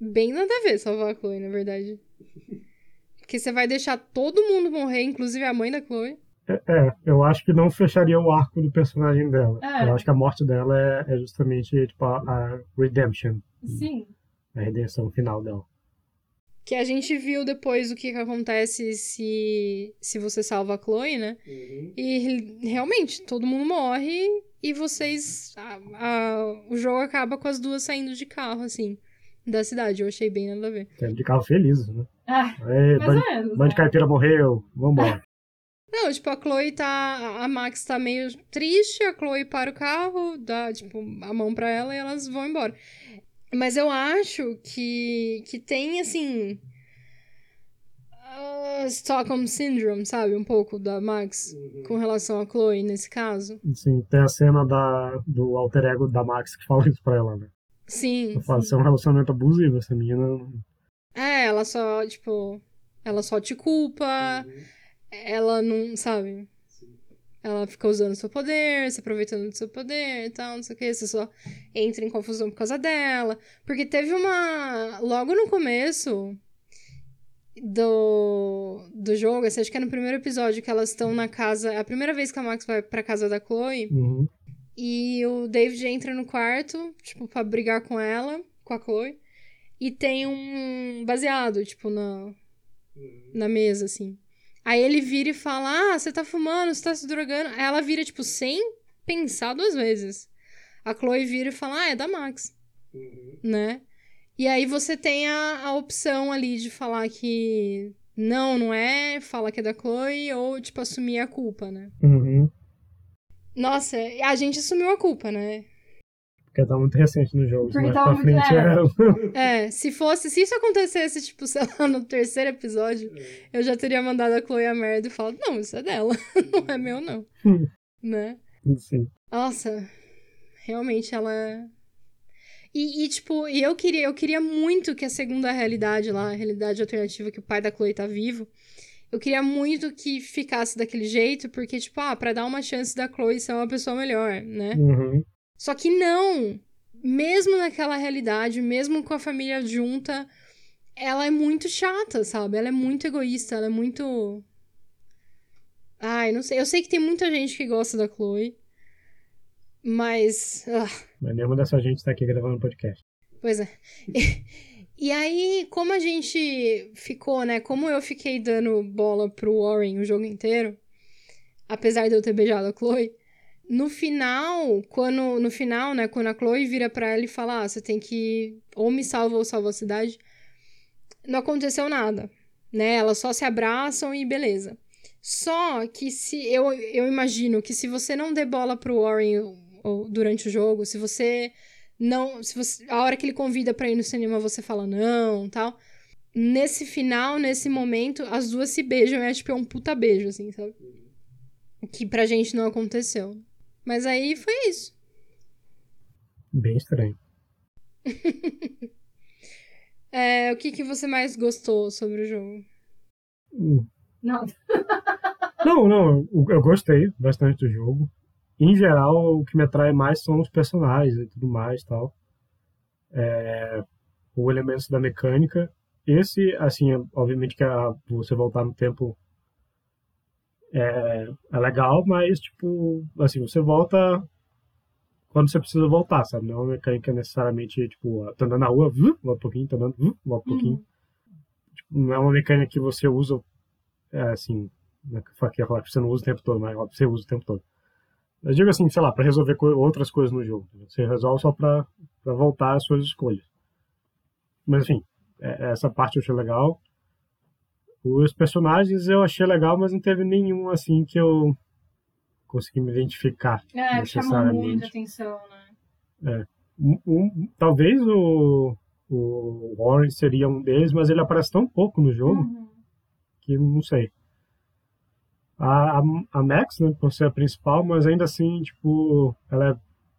Bem nada a ver salvar a Chloe, na verdade. Porque você vai deixar todo mundo morrer, inclusive a mãe da Chloe. É, é, eu acho que não fecharia o arco do personagem dela. É. Eu acho que a morte dela é, é justamente tipo, a, a redemption, Sim. a redenção final dela. Que a gente viu depois o que, que acontece se, se você salva a Chloe, né? E realmente, todo mundo morre e vocês. a- a- o jogo acaba com as duas saindo de carro, assim, da cidade. Eu achei bem nada a ver. Tem de carro felizes, né? Ah, Aí, mais menos. de né? caipira morreu, vambora. Não, tipo, a Chloe tá. A Max tá meio triste, a Chloe para o carro, dá, tipo, a mão pra ela e elas vão embora. Mas eu acho que, que tem, assim. ah, Stockholm Syndrome, sabe? Um pouco da Max com relação a Chloe nesse caso. Sim, tem a cena da, do alter ego da Max que fala isso pra ela, né? Sim. Eu falo, isso é um relacionamento abusivo, essa menina. É, ela só, tipo. Ela só te culpa. Ela não, sabe? Ela fica usando seu poder, se aproveitando do seu poder e tal, não sei o que. Você só entra em confusão por causa dela. Porque teve uma. Logo no começo do, do jogo, assim, acho que é no primeiro episódio que elas estão na casa. É a primeira vez que a Max vai pra casa da Chloe. Uhum. E o David entra no quarto, tipo, pra brigar com ela, com a Chloe. E tem um baseado, tipo, na, na mesa, assim. Aí ele vira e fala: Ah, você tá fumando, você tá se drogando. Aí ela vira, tipo, sem pensar duas vezes. A Chloe vira e fala: Ah, é da Max. Né? E aí você tem a, a opção ali de falar que não, não é, fala que é da Chloe, ou, tipo, assumir a culpa, né? Uhum. Nossa, a gente assumiu a culpa, né? Porque tá muito recente no jogo. Porque mais tava pra muito- frente é. É, se fosse, se isso acontecesse, tipo, sei lá, no terceiro episódio, eu já teria mandado a Chloe a merda e falado, não, isso é dela, não é meu, não. Né? Sim. Nossa, realmente ela. é- E, e, tipo, e eu queria, eu queria muito que a segunda realidade lá, a realidade alternativa que o pai da Chloe tá vivo, eu queria muito que ficasse daquele jeito, porque, tipo, ah, pra dar uma chance da Chloe ser uma pessoa melhor, né? Uhum. Só que não! Mesmo naquela realidade, mesmo com a família junta, ela é muito chata, sabe? Ela é muito egoísta, ela é muito. Ai, não sei. Eu sei que tem muita gente que gosta da Chloe. Mas. ah, Mas nenhuma dessa gente tá aqui gravando podcast. Pois é. E aí, como a gente ficou, né? Como eu fiquei dando bola pro Warren o jogo inteiro, apesar de eu ter beijado a Chloe, no final, quando no final, né, quando a Chloe vira pra ela e fala: ah, você tem que ou me salva ou salva a cidade, não aconteceu nada, né? Elas só se abraçam e beleza. Só que se eu, eu imagino que se você não der bola pro Warren ou- ou durante o jogo, se você não, se você, a hora que ele convida pra ir no cinema você fala não, tal. Nesse final, nesse momento, as duas se beijam, é tipo é um puta beijo assim, sabe? O que pra gente não aconteceu. Mas aí foi isso. Bem estranho. É, o que que você mais gostou sobre o jogo? Hum. Não, Não, não, eu eu gostei bastante do jogo. Em geral, o que me atrai mais são os personagens e tudo mais tal. É, o elementos da mecânica. Esse, assim, é- obviamente que a, você voltar no tempo é, é legal, mas, tipo, assim, você volta quando você precisa voltar, sabe? Não é uma mecânica necessariamente, tipo, tá andando na rua, volta um pouquinho, tá andando, volta um pouquinho. Tipo, não é uma mecânica que você usa, é, assim, né, que eu falar que você não usa o tempo todo, mas você usa o tempo todo. Eu digo assim, sei lá, pra resolver co- outras coisas no jogo. Você resolve só pra voltar às suas escolhas. Mas enfim, é- essa parte eu achei legal. Os personagens eu achei legal, mas não teve nenhum assim que eu consegui me identificar. é, chamou muita atenção, né? Um- um- talvez o, o Warren seria um deles, mas ele aparece tão pouco no jogo Uhum. que não sei. A, a, a Max, né, por ser a principal, mas ainda assim, tipo, ela é,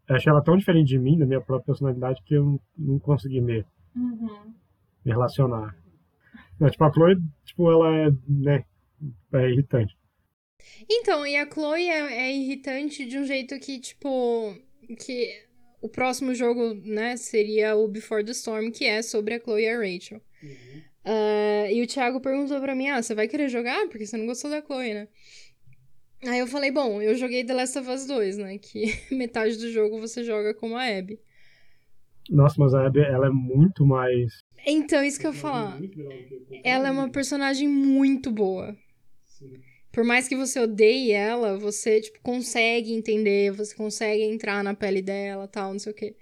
eu achei ela tão diferente de mim, da minha própria personalidade, que eu não, não consegui me, Uhum. me relacionar. Não, tipo, a Chloe, tipo, ela é, né, é irritante. Então, e a Chloe é, é irritante de um jeito que, tipo, que o próximo jogo, né, seria o Before the Storm, que é sobre a Chloe e a Rachel. Uh, e o Thiago perguntou pra mim: Ah, você vai querer jogar? Porque você não gostou da Chloe, né? Aí eu falei: Bom, eu joguei The Last of Us 2, né? Que metade do jogo você joga como a Abby. Nossa, mas a Abby, ela é muito mais. Então, isso que eu ia falar. Ela é uma personagem muito boa. Por mais que você odeie ela, você, tipo, consegue entender, você consegue entrar na pele dela, tal, não sei o quê.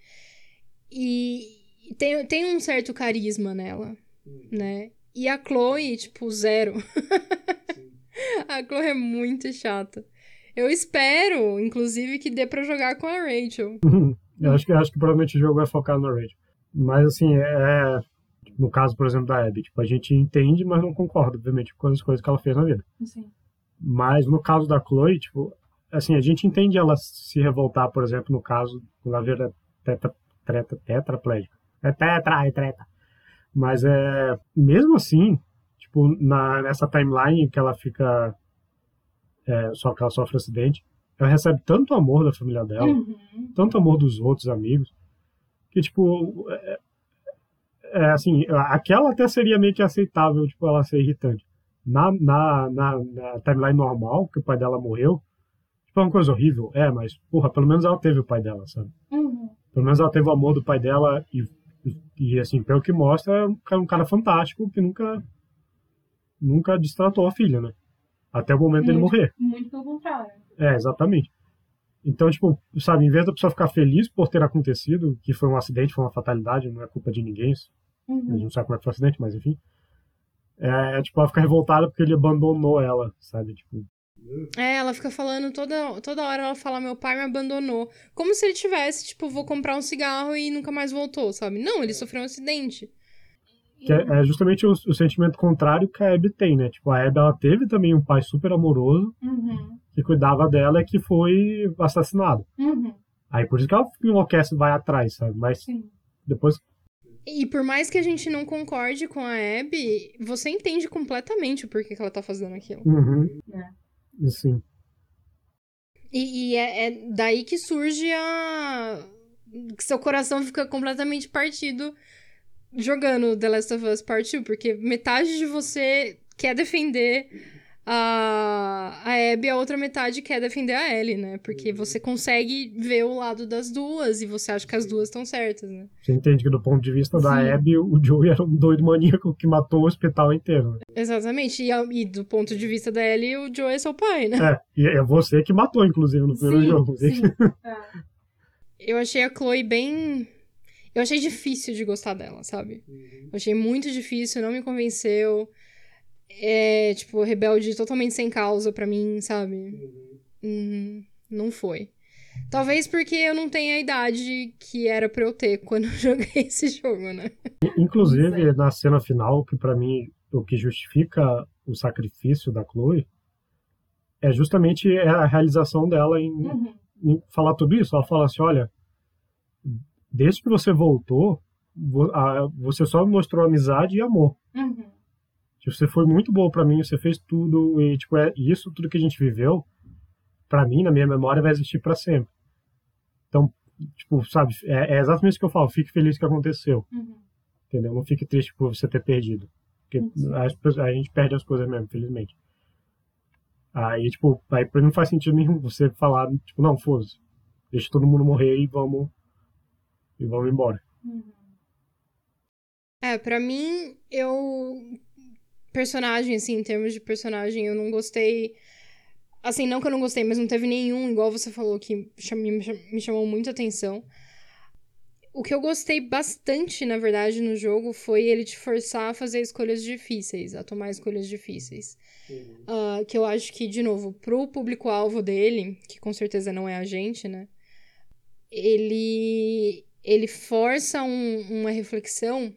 E tem, tem um certo carisma nela, né? E a Chloe, tipo, zero. a Chloe é muito chata. Eu espero, inclusive, que dê pra jogar com a Rachel. eu acho que, acho que provavelmente o jogo vai focar na Rachel. Mas, assim, é... No caso, por exemplo, da Abby, tipo, a gente entende, mas não concorda, obviamente, com as coisas que ela fez na vida. Sim. Mas no caso da Chloe, tipo, assim, a gente entende ela se revoltar, por exemplo, no caso, ela vira tetra, tetra, tetraplégica. É tetra, é treta. Mas é, mesmo assim, tipo, na, nessa timeline que ela fica, é, só que ela sofre acidente, ela recebe tanto amor da família dela, Uhum. tanto amor dos outros amigos, que, tipo, é, é, assim, aquela até seria meio que aceitável, tipo, ela ser irritante na, na, na, na, timeline normal, que o pai dela morreu, tipo, é uma coisa horrível, é, mas, porra, pelo menos ela teve o pai dela, sabe? Uhum. Pelo menos ela teve o amor do pai dela e, e assim, pelo que mostra, é um cara fantástico que nunca, nunca distratou a filha, né? Até o momento muito, dele morrer. Muito pelo contrário. É, exatamente. Então, tipo, sabe, em vez da pessoa ficar feliz por ter acontecido, que foi um acidente, foi uma fatalidade, não é culpa de ninguém, uhum. a gente não sabe como é que foi o acidente, mas enfim é, tipo, ela fica revoltada porque ele abandonou ela, sabe? Tipo. É, ela fica falando toda, toda hora, ela fala, meu pai me abandonou. Como se ele tivesse, tipo, vou comprar um cigarro e nunca mais voltou, sabe? Não, ele sofreu um acidente. Que é, é justamente o, o, sentimento contrário que a Abby tem, né? Tipo, a Abby, ela teve também um pai super amoroso uhum. que cuidava dela e que foi assassinado. Uhum. Aí por isso que ela enlouquece e vai atrás, sabe? Mas Sim. depois e por mais que a gente não concorde com a Abby, você entende completamente o porquê que ela tá fazendo aquilo. Uhum. É. Sim. E, e é, é, daí que surge a. que seu coração fica completamente partido jogando The Last of Us Part 2, porque metade de você quer defender a, a Abby, a outra metade quer defender a Ellie, né? Porque você consegue ver o lado das duas e você acha que as duas estão certas, né? Você entende que do ponto de vista da Sim. Abby, o Joey era um doido maníaco que matou o hospital inteiro. Né? Exatamente. E, e, do ponto de vista da Ellie, o Joey é seu pai, né? É, e é você que matou, inclusive, no primeiro sim, jogo. Sim. é. Eu achei a Chloe bem... Eu achei difícil de gostar dela, sabe? Eu achei muito difícil, não me convenceu é, tipo, rebelde totalmente sem causa para mim, sabe? Uhum. Não foi. Talvez porque eu não tenho a idade que era pra eu ter quando eu joguei esse jogo, né? Inclusive, na cena final, que para mim o que justifica o sacrifício da Chloe é justamente a realização dela em, uhum. em falar tudo isso. Ela fala assim: olha, desde que você voltou, você só mostrou amizade e amor. Uhum. Você foi muito boa para mim, você fez tudo e tipo é isso tudo que a gente viveu, para mim na minha memória vai existir para sempre. Então, tipo, sabe, é, é, exatamente isso que eu falo. Fique feliz que aconteceu, uhum. entendeu? Não fique triste por você ter perdido, porque a, a, gente perde as coisas mesmo, felizmente. Aí, tipo, aí pra mim não faz sentido nenhum você falar, tipo, não, foda-se, deixa todo mundo morrer e vamos e vamos embora. Uhum. É, pra mim, eu personagem, assim, em termos de personagem, eu não gostei. Assim, não que eu não gostei, mas não teve nenhum, igual você falou, que me chamou muita atenção. O que eu gostei bastante, na verdade, no jogo foi ele te forçar a fazer escolhas difíceis, a tomar escolhas difíceis. Uhum. Uh, que eu acho que, de novo, pro público-alvo dele, que com certeza não é a gente, né? Ele, ele força um, uma reflexão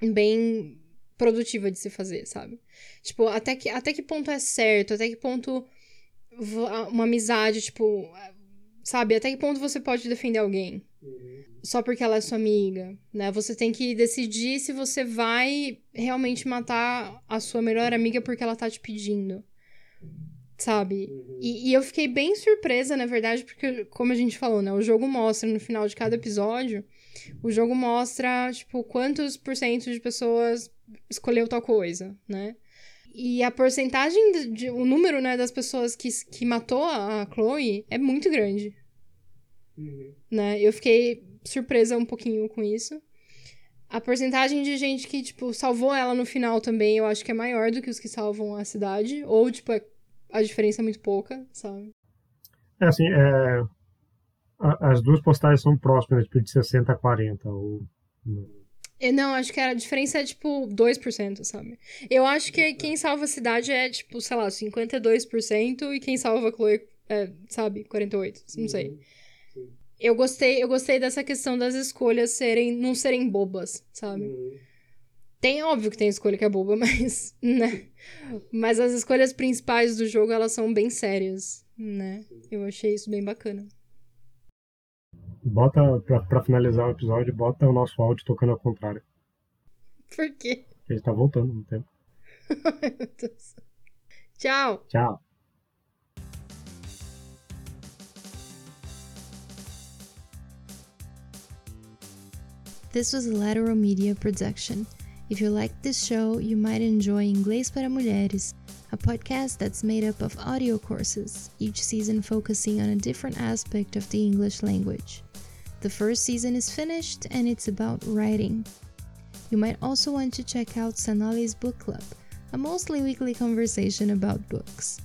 bem produtiva de se fazer, sabe? Tipo, até que, até que ponto é certo, até que ponto uma amizade, tipo, sabe? Até que ponto você pode defender alguém uhum. só porque ela é sua amiga, né? Você tem que decidir se você vai realmente matar a sua melhor amiga porque ela tá te pedindo. sabe? E, e eu fiquei bem surpresa, na verdade, porque, como a gente falou, né? O jogo mostra no final de cada episódio, o jogo mostra, tipo, quantos por cento de pessoas escolheu tal coisa, né? E a porcentagem, de, de- o número, né, das pessoas que, que matou a Chloe é muito grande, né? Eu fiquei surpresa um pouquinho com isso. A porcentagem de gente que, tipo, salvou ela no final também, eu acho que é maior do que os que salvam a cidade. Ou, tipo, é- a diferença é muito pouca, sabe? É assim, é, a- as duas postagens são próximas, tipo, de 60 a 40. Ou, Eu não, acho que a diferença é, tipo, 2%, sabe? Eu acho que quem salva a cidade é, tipo, sei lá, 52% e quem salva a Chloe é, sabe, 48%, não sei. Eu gostei, eu gostei dessa questão das escolhas serem, não serem bobas, sabe? Tem, óbvio que tem escolha que é boba, mas, né? Mas as escolhas principais do jogo, elas são bem sérias, né? Eu achei isso bem bacana. Bota, pra, pra finalizar o episódio, bota o nosso áudio tocando ao contrário. Por quê? Ele tá voltando no tempo. Tchau! Tchau. This was a Lateral Media production. If you like this show, you might enjoy Inglês para Mulheres, a podcast that's made up of audio courses, each season focusing on a different aspect of the English language. The first season is finished and it's about writing. You might also want to check out Sanali's Book Club, a mostly weekly conversation about books.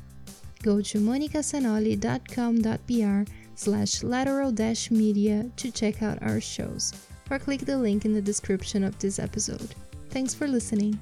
Go to monicasanoli.com.br slash lateral dash media to check out our shows or click the link in the description of this episode. Thanks for listening.